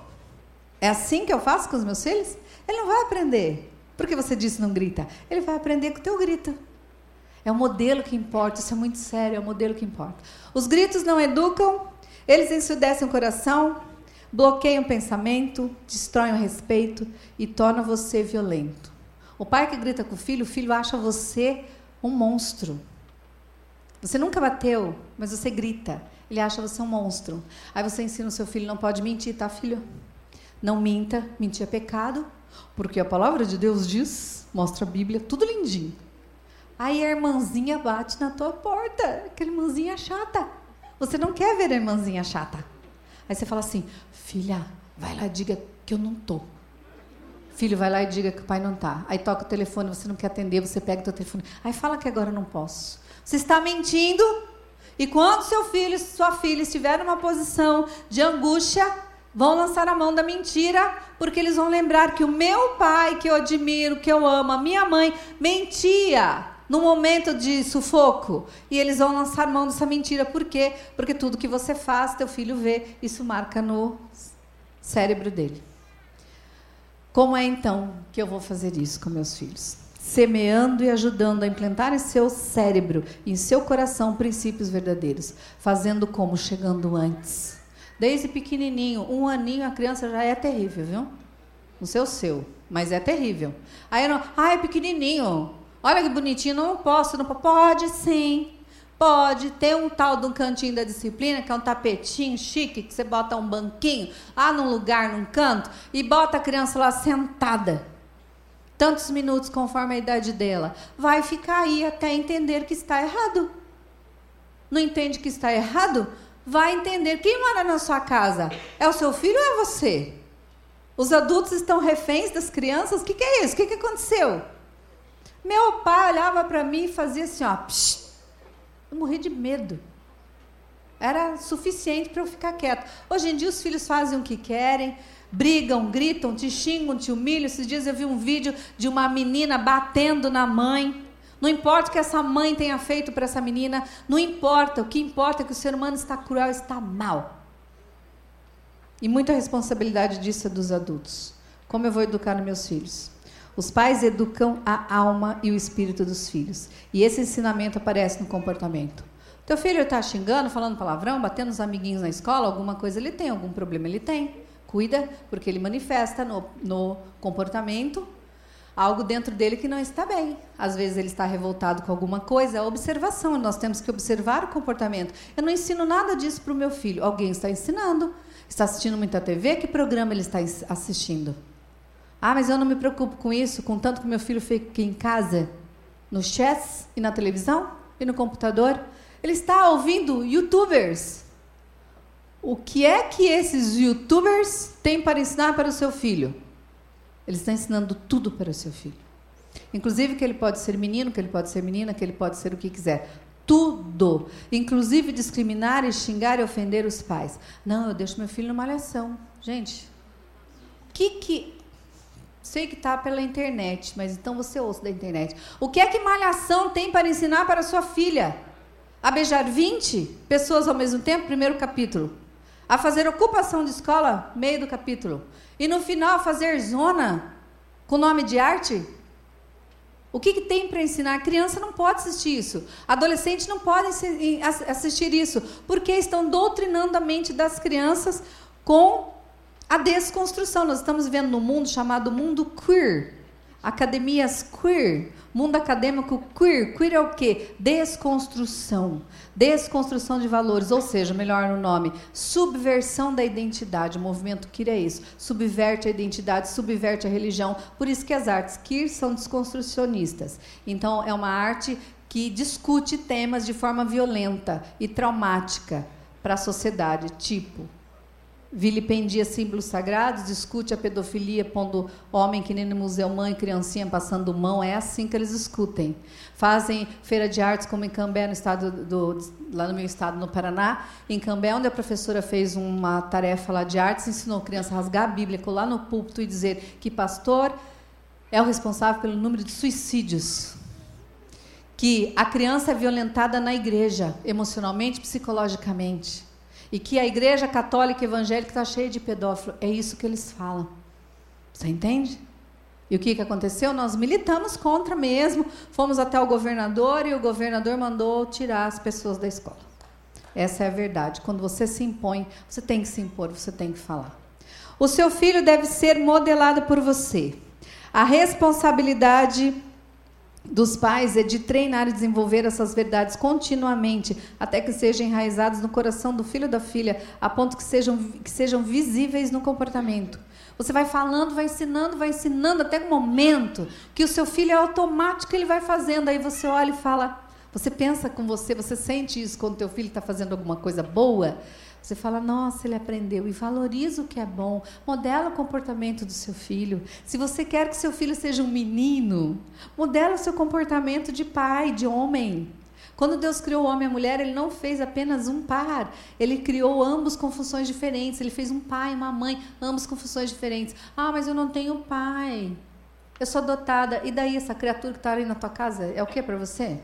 É assim que eu faço com os meus filhos? Ele não vai aprender. Porque você disse não grita. Ele vai aprender com o teu grito. É o modelo que importa, isso é muito sério, é o modelo que importa. Os gritos não educam, eles ensurdecem o coração, bloqueiam o pensamento, destroem o respeito e tornam você violento. O pai que grita com o filho, o filho acha você um monstro. Você nunca bateu, mas você grita. Ele acha você um monstro. Aí você ensina o seu filho, não pode mentir, tá, filho? Não minta, mentir é pecado, porque a palavra de Deus diz, mostra a Bíblia, tudo lindinho. Aí a irmãzinha bate na tua porta, aquela irmãzinha chata. Você não quer ver a irmãzinha chata. Aí você fala assim: filha, vai lá e diga que eu não tô. Filho, vai lá e diga que o pai não tá. Aí toca o telefone, você não quer atender, você pega o teu telefone. Aí fala que agora não posso. Você está mentindo. E quando seu filho, sua filha estiver numa posição de angústia, vão lançar a mão da mentira, porque eles vão lembrar que o meu pai, que eu admiro, que eu amo, a minha mãe, mentia no momento de sufoco. E eles vão lançar mão dessa mentira. Por quê? Porque tudo que você faz, teu filho vê, isso marca no cérebro dele. Como é então que eu vou fazer isso com meus filhos? Semeando e ajudando a implantar em seu cérebro em seu coração princípios verdadeiros. Fazendo como? Chegando antes. Desde pequenininho, um aninho, a criança já é terrível, viu? Não sei o seu, mas é terrível. Aí, não, ah, é pequenininho. Olha que bonitinho, não posso, não pode sim. Pode ter um tal de um cantinho da disciplina, que é um tapetinho chique, que você bota um banquinho lá num lugar, num canto, e bota a criança lá sentada. Tantos minutos conforme a idade dela. Vai ficar aí até entender que está errado. Não entende que está errado? Vai entender. Quem mora na sua casa? É o seu filho ou é você? Os adultos estão reféns das crianças? O que, que é isso? O que, que aconteceu? Meu pai olhava para mim e fazia assim, ó. Psh. Eu morri de medo. Era suficiente para eu ficar quieto. Hoje em dia os filhos fazem o que querem, brigam, gritam, te xingam, te humilham. Esses dias eu vi um vídeo de uma menina batendo na mãe. Não importa o que essa mãe tenha feito para essa menina, não importa. O que importa é que o ser humano está cruel, está mal. E muita responsabilidade disso é dos adultos. Como eu vou educar meus filhos? Os pais educam a alma e o espírito dos filhos. E esse ensinamento aparece no comportamento. Teu filho está xingando, falando palavrão, batendo os amiguinhos na escola, alguma coisa ele tem, algum problema ele tem. Cuida, porque ele manifesta no, no comportamento algo dentro dele que não está bem. Às vezes ele está revoltado com alguma coisa, é observação, nós temos que observar o comportamento. Eu não ensino nada disso para o meu filho, alguém está ensinando. Está assistindo muita TV, que programa ele está assistindo? Ah, mas eu não me preocupo com isso, contanto que meu filho fique em casa, no chess e na televisão e no computador. Ele está ouvindo youtubers. O que é que esses youtubers têm para ensinar para o seu filho? Eles estão ensinando tudo para o seu filho. Inclusive que ele pode ser menino, que ele pode ser menina, que ele pode ser o que quiser. Tudo. Inclusive discriminar e xingar e ofender os pais. Não, eu deixo meu filho numa malhação. Gente, o que, que Sei que está pela internet, mas então você ouça da internet. O que é que Malhação tem para ensinar para sua filha? A beijar 20 pessoas ao mesmo tempo, primeiro capítulo. A fazer ocupação de escola, meio do capítulo. E no final, fazer zona com nome de arte? O que, que tem para ensinar? A criança não pode assistir isso. Adolescente não pode assistir isso, porque estão doutrinando a mente das crianças com a desconstrução. Nós estamos vivendo num mundo chamado mundo queer. Academias queer, mundo acadêmico queer. Queer é o quê? Desconstrução. Desconstrução de valores, ou seja, melhor no nome, subversão da identidade. O movimento queer é isso. Subverte a identidade, subverte a religião. Por isso que as artes queer são desconstrucionistas. Então, é uma arte que discute temas de forma violenta e traumática para a sociedade, tipo vilipendia símbolos sagrados, discute a pedofilia, pondo homem que nem no Museu Mãe, criancinha passando mão. É assim que eles discutem. Fazem feira de artes, como em Cambé, no estado do, lá no meu estado, no Paraná. Em Cambé, onde a professora fez uma tarefa lá de artes, ensinou criança a rasgar a Bíblia, colar no púlpito e dizer que pastor é o responsável pelo número de suicídios. Que a criança é violentada na igreja, emocionalmente, psicologicamente e que a igreja católica evangélica está cheia de pedófilo. É isso que eles falam. Você entende? E o que, que aconteceu? Nós militamos contra mesmo, fomos até o governador e o governador mandou tirar as pessoas da escola. Essa é a verdade. Quando você se impõe, você tem que se impor, você tem que falar. O seu filho deve ser modelado por você. A responsabilidade dos pais é de treinar e desenvolver essas verdades continuamente, até que sejam enraizadas no coração do filho ou da filha, a ponto que sejam, que sejam visíveis no comportamento. Você vai falando, vai ensinando, vai ensinando até o momento que o seu filho é automático, ele vai fazendo. Aí você olha e fala, você pensa com você, você sente isso quando teu filho está fazendo alguma coisa boa. Você fala, nossa, ele aprendeu e valoriza o que é bom, modela o comportamento do seu filho. Se você quer que seu filho seja um menino, modela o seu comportamento de pai, de homem. Quando Deus criou o homem e a mulher, ele não fez apenas um par, ele criou ambos com funções diferentes. Ele fez um pai e uma mãe, ambos com funções diferentes. Ah, mas eu não tenho pai. Eu sou adotada. E daí essa criatura que está ali na tua casa é o que para você?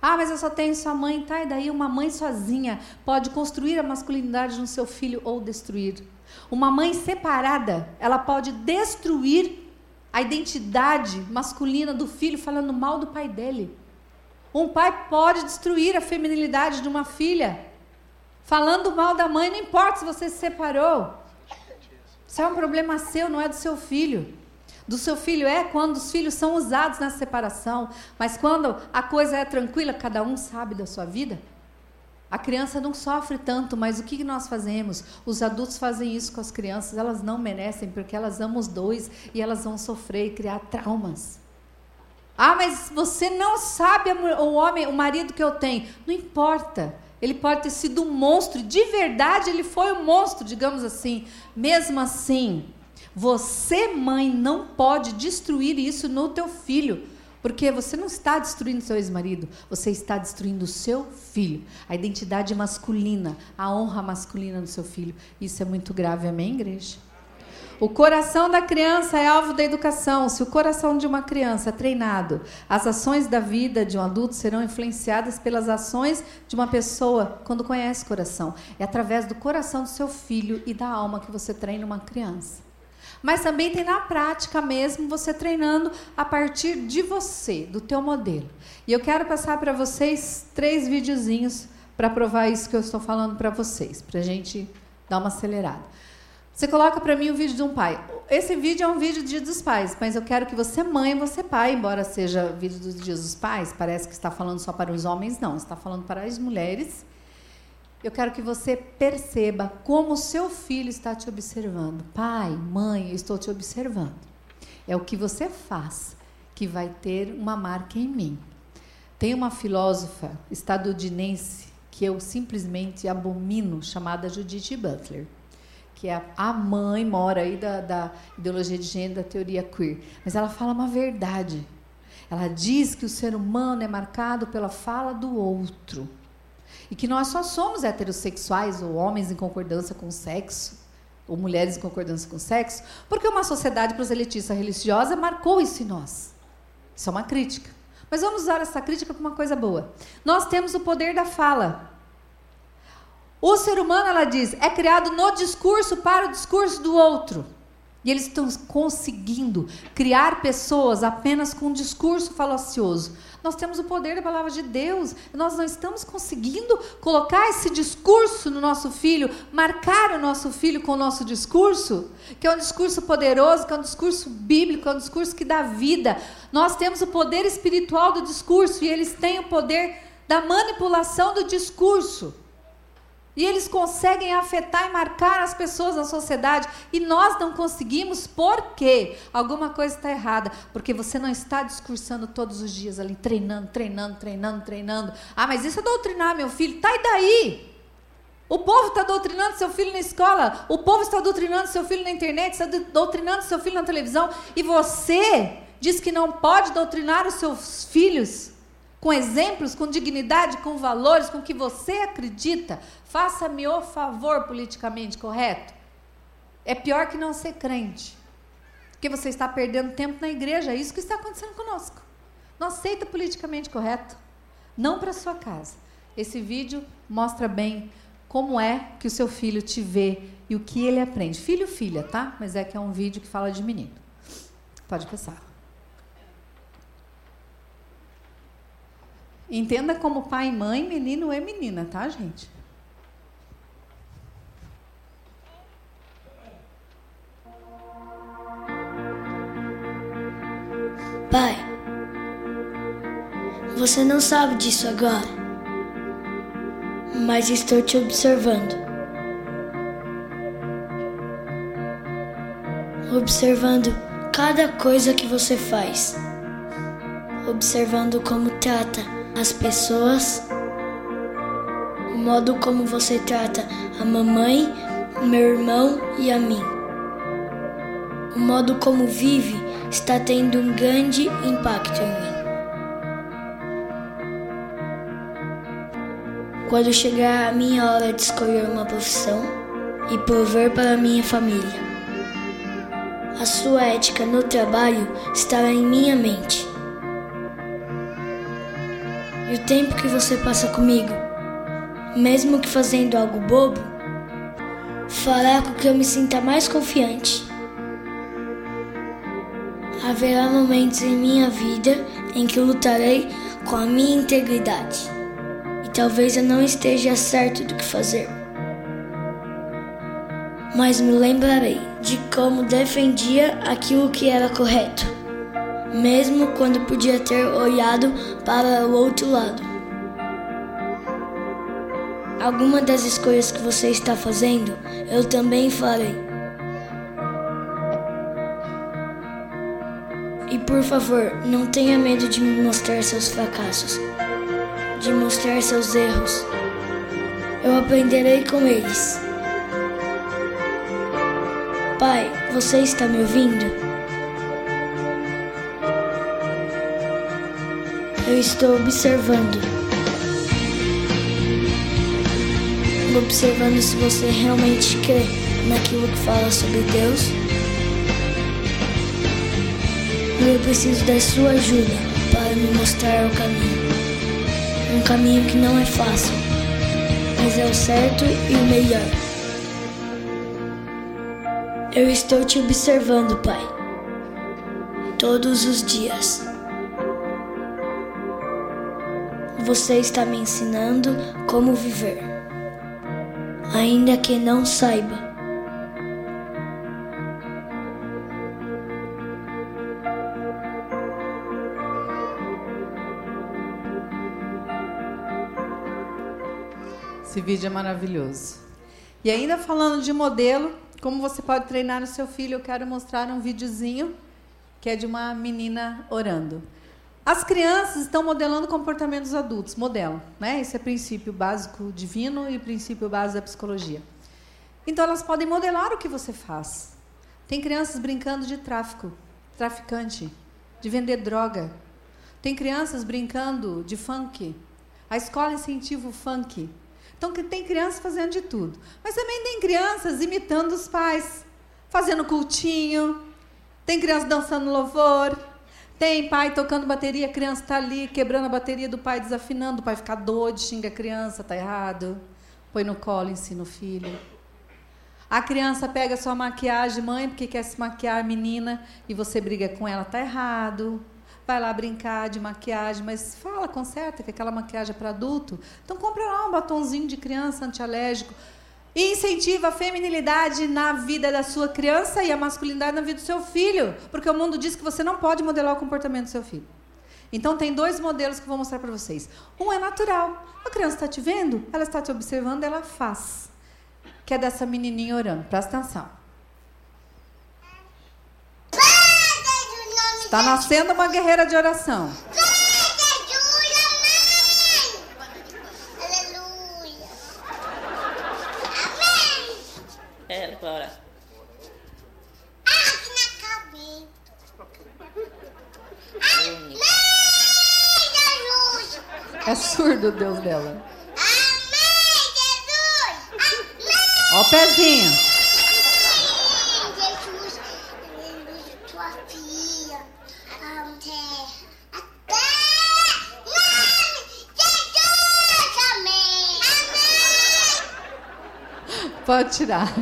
Ah, mas eu só tenho sua mãe, tá? E daí uma mãe sozinha pode construir a masculinidade no seu filho ou destruir. Uma mãe separada, ela pode destruir a identidade masculina do filho falando mal do pai dele. Um pai pode destruir a feminilidade de uma filha falando mal da mãe, não importa se você se separou. Isso é um problema seu, não é do seu filho do seu filho é quando os filhos são usados na separação, mas quando a coisa é tranquila, cada um sabe da sua vida. A criança não sofre tanto, mas o que nós fazemos? Os adultos fazem isso com as crianças, elas não merecem porque elas amam os dois e elas vão sofrer e criar traumas. Ah, mas você não sabe o homem, o marido que eu tenho. Não importa. Ele pode ter sido um monstro, de verdade ele foi um monstro, digamos assim. Mesmo assim, você, mãe, não pode destruir isso no teu filho. Porque você não está destruindo seu ex-marido, você está destruindo o seu filho, a identidade masculina, a honra masculina do seu filho. Isso é muito grave, amém, igreja? O coração da criança é alvo da educação. Se o coração de uma criança é treinado, as ações da vida de um adulto serão influenciadas pelas ações de uma pessoa quando conhece o coração. É através do coração do seu filho e da alma que você treina uma criança mas também tem na prática mesmo você treinando a partir de você, do teu modelo. E eu quero passar para vocês três videozinhos para provar isso que eu estou falando para vocês, para a gente dar uma acelerada. Você coloca para mim o vídeo de um pai. Esse vídeo é um vídeo do Dia dos Pais, mas eu quero que você mãe, você pai, embora seja vídeo dos Dias dos Pais, parece que está falando só para os homens, não, está falando para as mulheres eu quero que você perceba como o seu filho está te observando. Pai, mãe, eu estou te observando. É o que você faz que vai ter uma marca em mim. Tem uma filósofa estadunidense que eu simplesmente abomino, chamada Judith Butler, que é a mãe, mora aí da, da ideologia de gênero, da teoria queer. Mas ela fala uma verdade. Ela diz que o ser humano é marcado pela fala do outro e que nós só somos heterossexuais ou homens em concordância com o sexo, ou mulheres em concordância com o sexo, porque uma sociedade proselitista religiosa marcou isso em nós. Isso é uma crítica. Mas vamos usar essa crítica para uma coisa boa. Nós temos o poder da fala. O ser humano, ela diz, é criado no discurso para o discurso do outro. E eles estão conseguindo criar pessoas apenas com um discurso falacioso. Nós temos o poder da palavra de Deus. Nós não estamos conseguindo colocar esse discurso no nosso filho, marcar o nosso filho com o nosso discurso, que é um discurso poderoso, que é um discurso bíblico, é um discurso que dá vida. Nós temos o poder espiritual do discurso e eles têm o poder da manipulação do discurso. E eles conseguem afetar e marcar as pessoas na sociedade. E nós não conseguimos por quê? Alguma coisa está errada. Porque você não está discursando todos os dias ali, treinando, treinando, treinando, treinando. Ah, mas isso é doutrinar meu filho. Tá e daí? O povo está doutrinando seu filho na escola. O povo está doutrinando seu filho na internet. Está doutrinando seu filho na televisão. E você diz que não pode doutrinar os seus filhos com exemplos, com dignidade, com valores, com o que você acredita. Faça-me o favor politicamente correto. É pior que não ser crente. Porque você está perdendo tempo na igreja. É isso que está acontecendo conosco. Não aceita politicamente correto. Não para sua casa. Esse vídeo mostra bem como é que o seu filho te vê e o que ele aprende. Filho, filha, tá? Mas é que é um vídeo que fala de menino. Pode passar. Entenda como pai e mãe, menino é menina, tá, gente? Pai, você não sabe disso agora, mas estou te observando. Observando cada coisa que você faz, observando como trata as pessoas, o modo como você trata a mamãe, meu irmão e a mim. O modo como vive está tendo um grande impacto em mim. Quando chegar a minha hora de escolher uma profissão e prover para minha família, a sua ética no trabalho estará em minha mente e o tempo que você passa comigo, mesmo que fazendo algo bobo, fará com que eu me sinta mais confiante. Haverá momentos em minha vida em que lutarei com a minha integridade e talvez eu não esteja certo do que fazer. Mas me lembrarei de como defendia aquilo que era correto mesmo quando podia ter olhado para o outro lado. Alguma das escolhas que você está fazendo, eu também farei. Por favor, não tenha medo de me mostrar seus fracassos, de mostrar seus erros. Eu aprenderei com eles. Pai, você está me ouvindo? Eu estou observando. Observando se você realmente crê naquilo que fala sobre Deus. Eu preciso da sua ajuda para me mostrar o caminho. Um caminho que não é fácil, mas é o certo e o melhor. Eu estou te observando, Pai, todos os dias. você está me ensinando como viver, ainda que não saiba. Esse vídeo é maravilhoso. E ainda falando de modelo, como você pode treinar o seu filho, eu quero mostrar um videozinho que é de uma menina orando. As crianças estão modelando comportamentos adultos, modelam, né? Esse é princípio básico divino e princípio básico da psicologia. Então elas podem modelar o que você faz. Tem crianças brincando de tráfico, traficante, de vender droga. Tem crianças brincando de funk. A escola incentiva o funk. Então tem crianças fazendo de tudo. Mas também tem crianças imitando os pais, fazendo cultinho. Tem crianças dançando louvor. Tem pai tocando bateria, a criança está ali quebrando a bateria do pai, desafinando, o pai fica doido, xinga a criança, está errado. Põe no colo, ensina o filho. A criança pega sua maquiagem, mãe, porque quer se maquiar, menina, e você briga com ela, tá errado. Vai lá brincar de maquiagem, mas fala, conserta que aquela maquiagem é para adulto. Então compra lá um batonzinho de criança antialérgico. E incentiva a feminilidade na vida da sua criança e a masculinidade na vida do seu filho. Porque o mundo diz que você não pode modelar o comportamento do seu filho. Então, tem dois modelos que eu vou mostrar para vocês. Um é natural. A criança está te vendo, ela está te observando, ela faz. Que é dessa menininha orando. Presta atenção. Está nascendo uma guerreira de oração. É surdo o Deus dela. Amém, Jesus! Amém! Ó o pezinho. Pode tirar.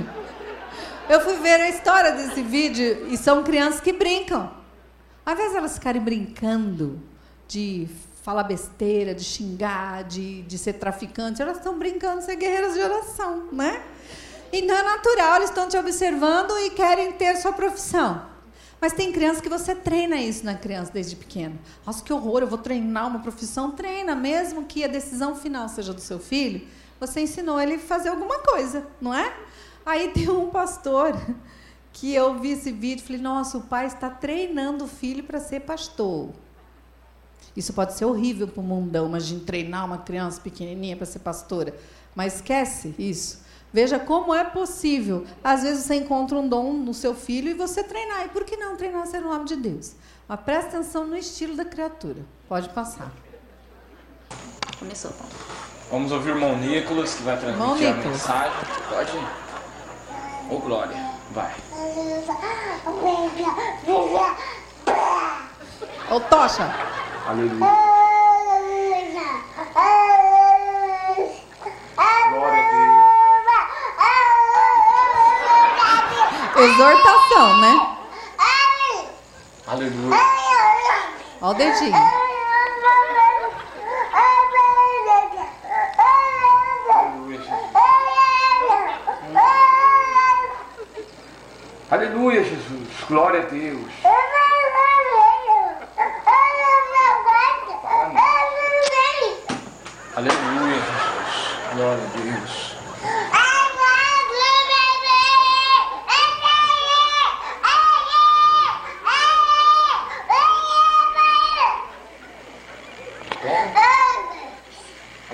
Eu fui ver a história desse vídeo e são crianças que brincam. Invés de elas ficarem brincando de falar besteira, de xingar, de, de ser traficante, elas estão brincando de ser guerreiras de oração, né? Então é natural, eles estão te observando e querem ter sua profissão. Mas tem criança que você treina isso na criança desde pequeno. Nossa, que horror, eu vou treinar uma profissão. Treina, mesmo que a decisão final seja do seu filho, você ensinou ele a fazer alguma coisa, não é? Aí tem um pastor que eu vi esse vídeo falei, nossa, o pai está treinando o filho para ser pastor. Isso pode ser horrível para o mundão, mas de treinar uma criança pequenininha para ser pastora. Mas esquece isso. Veja como é possível. Às vezes você encontra um dom no seu filho e você treinar. E por que não treinar ser o nome de Deus? Mas presta atenção no estilo da criatura. Pode passar. Começou, Paulo. Vamos ouvir o irmão Nicolas, que vai transmitir a mensagem. Pode ir. Ô, Glória. Vai. Ô, Tocha. Aleluia. Glória a Deus. Exortação, né? Aleluia. Olha o dedinho. Aleluia, Jesus. Glória a Deus. Aleluia, Jesus. Glória a Deus.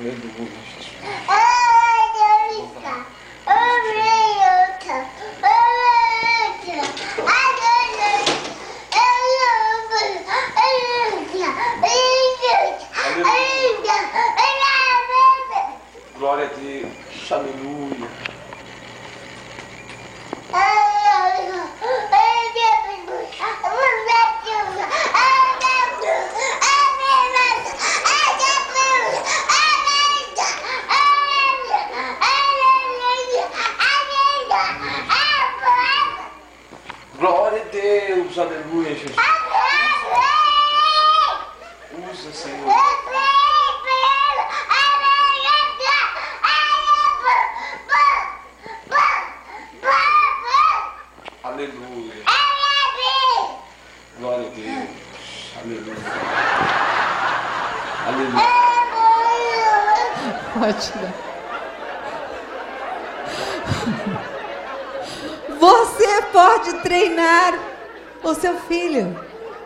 Aleluia, Jesus. Glória a Deus. Aleluia. Glória a Deus, aleluia, Jesus. Usa, Senhor. Aleluia. Glória a Deus. Aleluia. Aleluia. Pode dar. Você pode treinar o seu filho.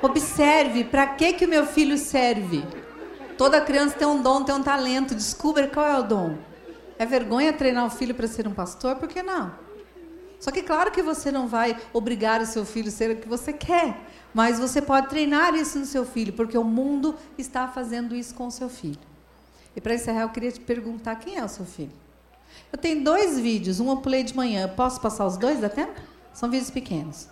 Observe para que, que o meu filho serve. Toda criança tem um dom, tem um talento. Descubra qual é o dom. É vergonha treinar o filho para ser um pastor? Por que não? Só que claro que você não vai obrigar o seu filho a ser o que você quer, mas você pode treinar isso no seu filho, porque o mundo está fazendo isso com o seu filho. E para encerrar, eu queria te perguntar quem é o seu filho. Eu tenho dois vídeos, um eu pulei de manhã. Posso passar os dois? Dá tempo? São vídeos pequenos.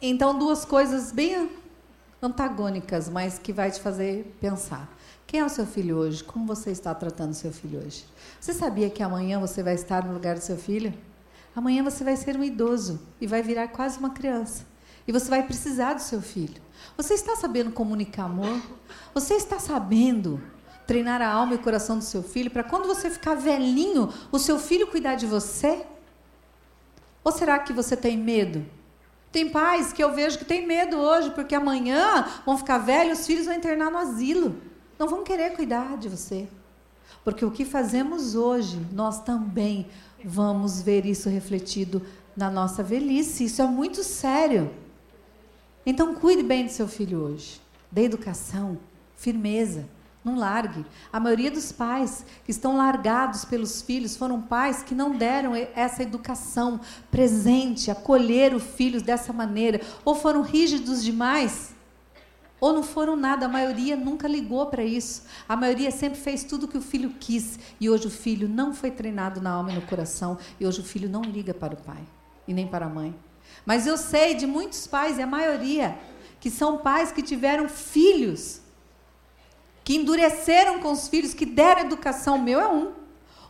Então, duas coisas bem antagônicas, mas que vai te fazer pensar. Quem é o seu filho hoje? Como você está tratando seu filho hoje? Você sabia que amanhã você vai estar no lugar do seu filho? Amanhã você vai ser um idoso e vai virar quase uma criança. E você vai precisar do seu filho. Você está sabendo comunicar amor? Você está sabendo treinar a alma e o coração do seu filho para quando você ficar velhinho, o seu filho cuidar de você? Ou será que você tem medo? Tem pais que eu vejo que tem medo hoje, porque amanhã vão ficar velhos, os filhos vão internar no asilo. Não vão querer cuidar de você. Porque o que fazemos hoje, nós também vamos ver isso refletido na nossa velhice. Isso é muito sério. Então, cuide bem do seu filho hoje. Dê educação, firmeza. Não largue. A maioria dos pais que estão largados pelos filhos foram pais que não deram essa educação presente, acolher os filhos dessa maneira, ou foram rígidos demais, ou não foram nada. A maioria nunca ligou para isso. A maioria sempre fez tudo o que o filho quis. E hoje o filho não foi treinado na alma e no coração. E hoje o filho não liga para o pai e nem para a mãe. Mas eu sei de muitos pais, e a maioria, que são pais que tiveram filhos que endureceram com os filhos, que deram educação. O meu é um.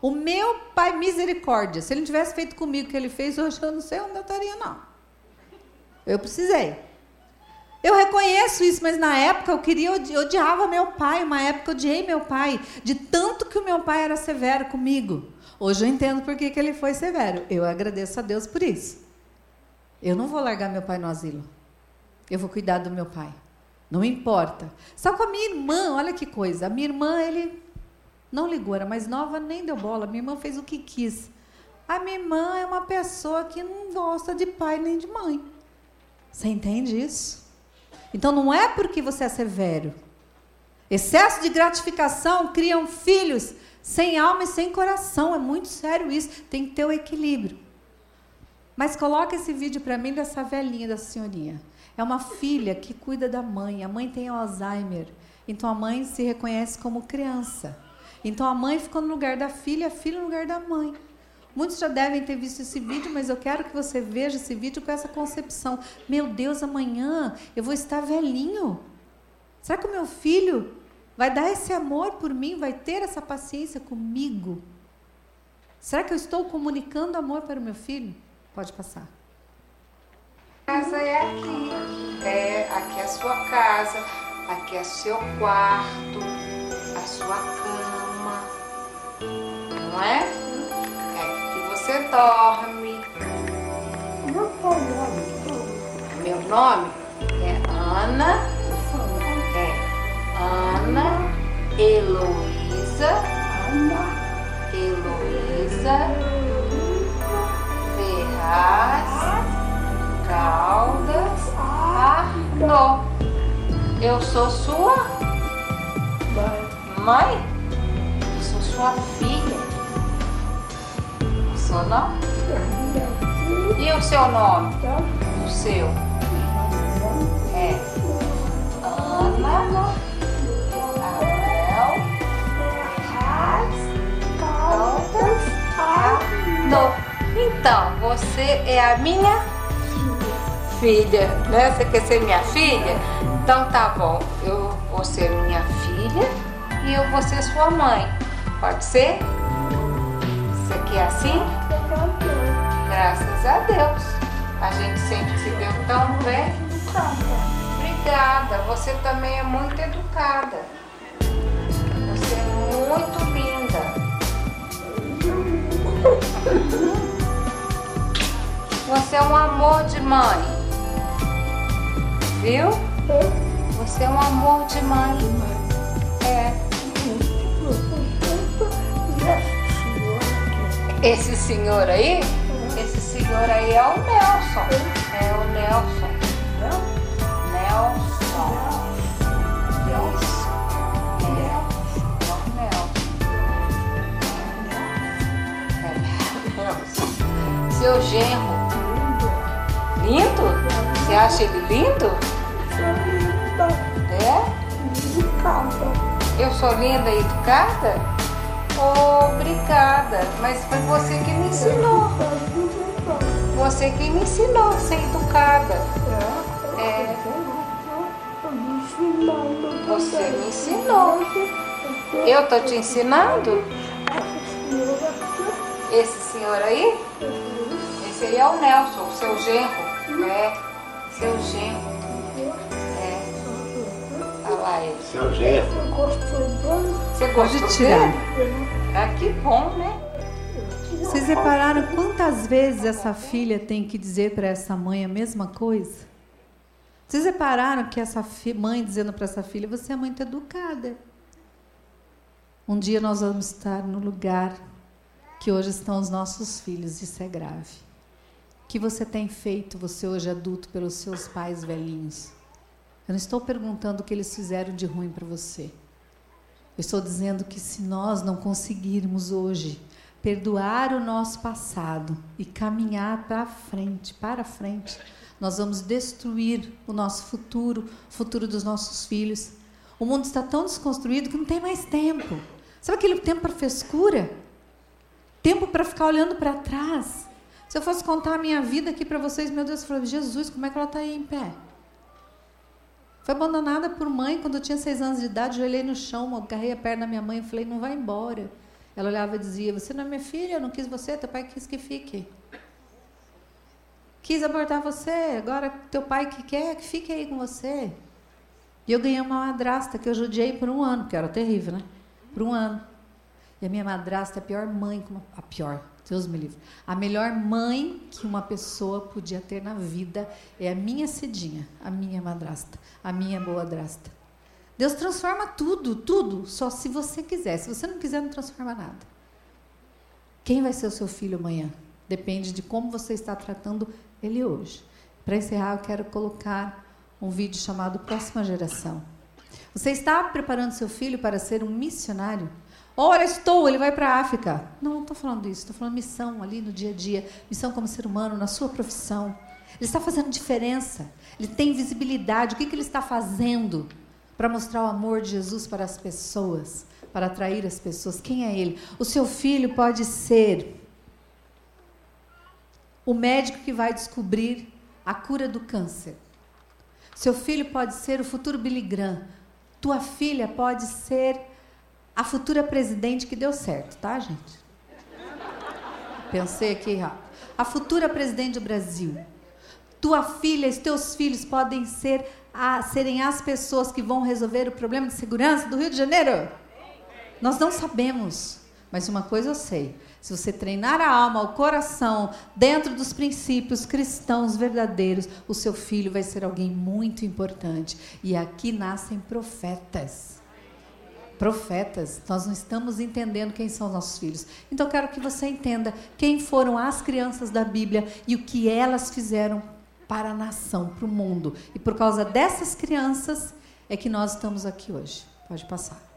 O meu pai, misericórdia. Se ele não tivesse feito comigo o que ele fez, hoje eu não sei onde eu estaria, não. Eu precisei. Eu reconheço isso, mas na época eu queria, eu odiava meu pai. Uma época eu odiei meu pai, de tanto que o meu pai era severo comigo. Hoje eu entendo por que, que ele foi severo. Eu agradeço a Deus por isso. Eu não vou largar meu pai no asilo. Eu vou cuidar do meu pai. Não importa. Só com a minha irmã, olha que coisa. A minha irmã, ele não ligou, era mais nova, nem deu bola. Minha irmã fez o que quis. A minha irmã é uma pessoa que não gosta de pai nem de mãe. Você entende isso? Então não é porque você é severo. Excesso de gratificação criam filhos sem alma e sem coração. É muito sério isso. Tem que ter o equilíbrio. Mas coloca esse vídeo para mim dessa velhinha, da senhorinha. É uma filha que cuida da mãe. A mãe tem Alzheimer. Então a mãe se reconhece como criança. Então a mãe ficou no lugar da filha, a filha no lugar da mãe. Muitos já devem ter visto esse vídeo, mas eu quero que você veja esse vídeo com essa concepção. Meu Deus, amanhã eu vou estar velhinho. Será que o meu filho vai dar esse amor por mim, vai ter essa paciência comigo? Será que eu estou comunicando amor para o meu filho? Pode passar casa é aqui. É, aqui é a sua casa, aqui é seu quarto, a sua cama. Não é? É aqui que você dorme. Meu nome é Ana. É Ana Heloísa. Heloísa Ferraz. Caldas Arno. Eu sou sua mãe? Eu sou sua filha. O seu nome? E o seu nome? O seu? É Ana Arno. Então, você é a minha filha, né? Você quer ser minha filha? Então tá bom, eu vou ser minha filha e eu vou ser sua mãe. Pode ser? Você quer assim? Graças a Deus. A gente sempre se deu tão bem. Obrigada, você também é muito educada. Você é muito linda. Você é um amor de mãe viu? Você é um amor de. É. Esse senhor aí, esse senhor aí é o Nelson. É o Nelson. Nelson. Nelson. É. Seu genro. Lindo? Você acha ele lindo? É? Eu sou linda e educada? Obrigada, mas foi você que me ensinou. Você que me ensinou a ser educada. É. Você me ensinou. Eu tô te ensinando? Esse senhor aí? Esse aí é o Nelson, seu genro. É, seu genro. É. Olha lá ele. Seu genro. Você gostou Pode tirar. Ah, que bom, né? Vocês repararam quantas vezes essa filha tem que dizer para essa mãe a mesma coisa? Vocês repararam que essa mãe dizendo para essa filha: Você é muito educada. Um dia nós vamos estar no lugar que hoje estão os nossos filhos, isso é grave. Que você tem feito, você hoje adulto, pelos seus pais velhinhos? Eu não estou perguntando o que eles fizeram de ruim para você. Eu estou dizendo que se nós não conseguirmos hoje perdoar o nosso passado e caminhar para frente, para frente, nós vamos destruir o nosso futuro, o futuro dos nossos filhos. O mundo está tão desconstruído que não tem mais tempo. Sabe aquele tempo para frescura? Tempo para ficar olhando para trás. Se eu fosse contar a minha vida aqui para vocês, meu Deus, eu falei, Jesus, como é que ela está aí em pé? Foi abandonada por mãe quando eu tinha seis anos de idade, eu olhei no chão, agarrei a perna da minha mãe e falei, não vai embora. Ela olhava e dizia, você não é minha filha, eu não quis você, teu pai quis que fique. Quis abortar você, agora teu pai que quer que fique aí com você. E eu ganhei uma madrasta que eu judiei por um ano, que era terrível, né? Por um ano. E a minha madrasta é a pior mãe, a pior, Deus me livre. A melhor mãe que uma pessoa podia ter na vida é a minha Cidinha, a minha madrasta, a minha boa drasta. Deus transforma tudo, tudo, só se você quiser. Se você não quiser, não transforma nada. Quem vai ser o seu filho amanhã? Depende de como você está tratando ele hoje. Para encerrar, eu quero colocar um vídeo chamado Próxima Geração. Você está preparando seu filho para ser um missionário? Ora, estou, ele vai para a África. Não, não estou falando isso, estou falando missão ali no dia a dia, missão como ser humano, na sua profissão. Ele está fazendo diferença, ele tem visibilidade. O que, que ele está fazendo para mostrar o amor de Jesus para as pessoas, para atrair as pessoas? Quem é ele? O seu filho pode ser o médico que vai descobrir a cura do câncer. Seu filho pode ser o futuro Billy Graham. Tua filha pode ser a futura presidente que deu certo, tá, gente? Pensei aqui rápido. A futura presidente do Brasil. Tua filha, os teus filhos podem ser a, serem as pessoas que vão resolver o problema de segurança do Rio de Janeiro? Nós não sabemos, mas uma coisa eu sei: se você treinar a alma, o coração, dentro dos princípios cristãos verdadeiros, o seu filho vai ser alguém muito importante. E aqui nascem profetas. Profetas, nós não estamos entendendo quem são os nossos filhos. Então, quero que você entenda quem foram as crianças da Bíblia e o que elas fizeram para a nação, para o mundo. E por causa dessas crianças é que nós estamos aqui hoje. Pode passar.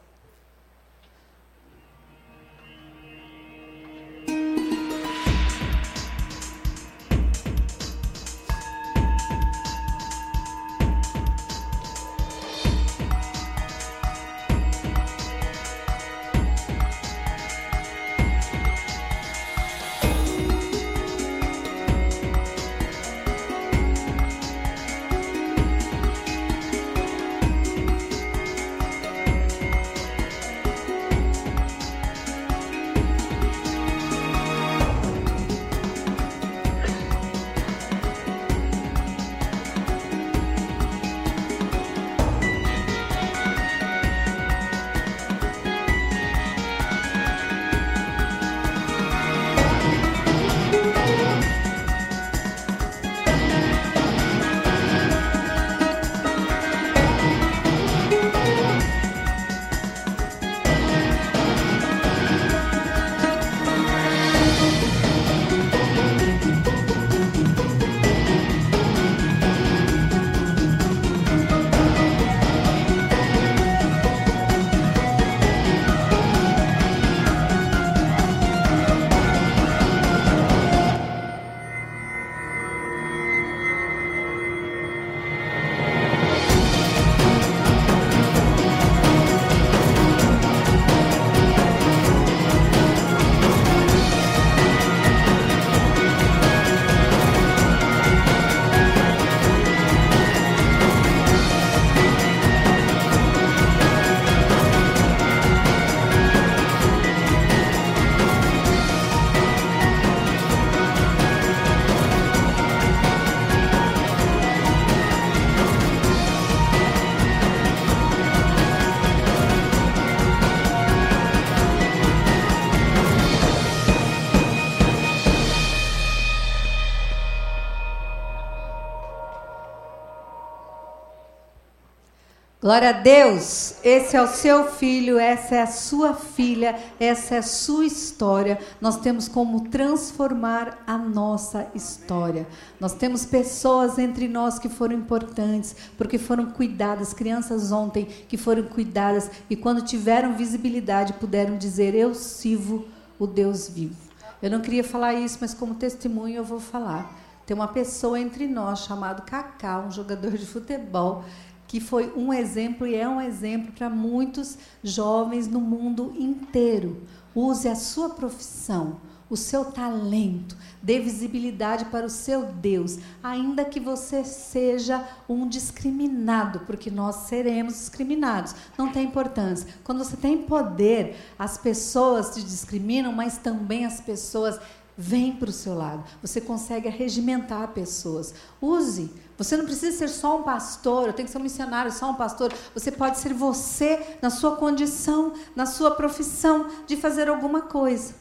Glória a Deus! Esse é o seu filho, essa é a sua filha, essa é a sua história. Nós temos como transformar a nossa história. Nós temos pessoas entre nós que foram importantes, porque foram cuidadas, crianças ontem que foram cuidadas e quando tiveram visibilidade puderam dizer: Eu sirvo o Deus vivo. Eu não queria falar isso, mas como testemunho eu vou falar. Tem uma pessoa entre nós chamado Kaká, um jogador de futebol que foi um exemplo e é um exemplo para muitos jovens no mundo inteiro. Use a sua profissão, o seu talento, dê visibilidade para o seu Deus, ainda que você seja um discriminado, porque nós seremos discriminados. Não tem importância. Quando você tem poder, as pessoas te discriminam, mas também as pessoas vêm para o seu lado. Você consegue regimentar pessoas. Use você não precisa ser só um pastor, eu tenho que ser um missionário, só um pastor. Você pode ser você na sua condição, na sua profissão de fazer alguma coisa.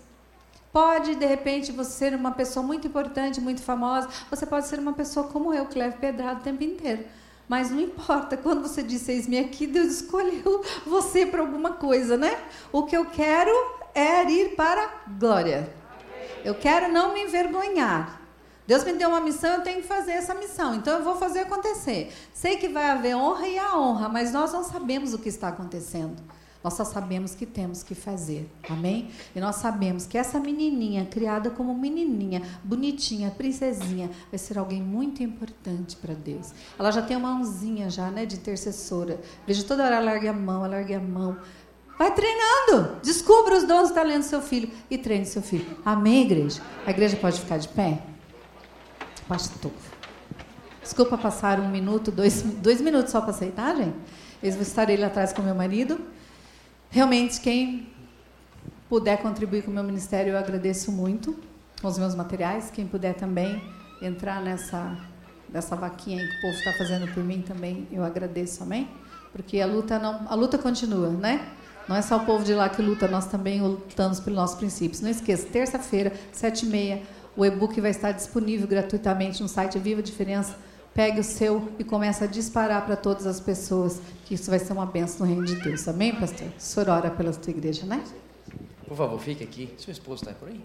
Pode, de repente, você ser uma pessoa muito importante, muito famosa. Você pode ser uma pessoa como eu, que leva pedrado o tempo inteiro. Mas não importa, quando você disse eis-me aqui, Deus escolheu você para alguma coisa, né? O que eu quero é ir para a glória. Eu quero não me envergonhar. Deus me deu uma missão, eu tenho que fazer essa missão. Então eu vou fazer acontecer. Sei que vai haver honra e a honra, mas nós não sabemos o que está acontecendo. Nós só sabemos que temos que fazer. Amém? E nós sabemos que essa menininha, criada como menininha, bonitinha, princesinha, vai ser alguém muito importante para Deus. Ela já tem uma mãozinha já, né, de intercessora. Veja toda hora ela larga a mão, ela larga a mão. Vai treinando. Descubra os dons e talentos do seu filho e treine seu filho. Amém, igreja? A igreja pode ficar de pé? Pastor. Desculpa passar um minuto, dois, dois minutos só para aceitar, gente? Eu vou estar ele atrás com meu marido. Realmente, quem puder contribuir com o meu ministério, eu agradeço muito com os meus materiais. Quem puder também entrar nessa, nessa vaquinha que o povo está fazendo por mim também, eu agradeço, amém? Porque a luta, não, a luta continua, né? Não é só o povo de lá que luta, nós também lutamos pelos nossos princípios. Não esqueça, terça-feira, sete e meia, o e-book vai estar disponível gratuitamente no site Viva Diferença. Pegue o seu e comece a disparar para todas as pessoas, que isso vai ser uma benção no reino de Deus. Amém, pastor? O senhor ora pela sua igreja, né? Por favor, fique aqui. Seu esposo está por aí?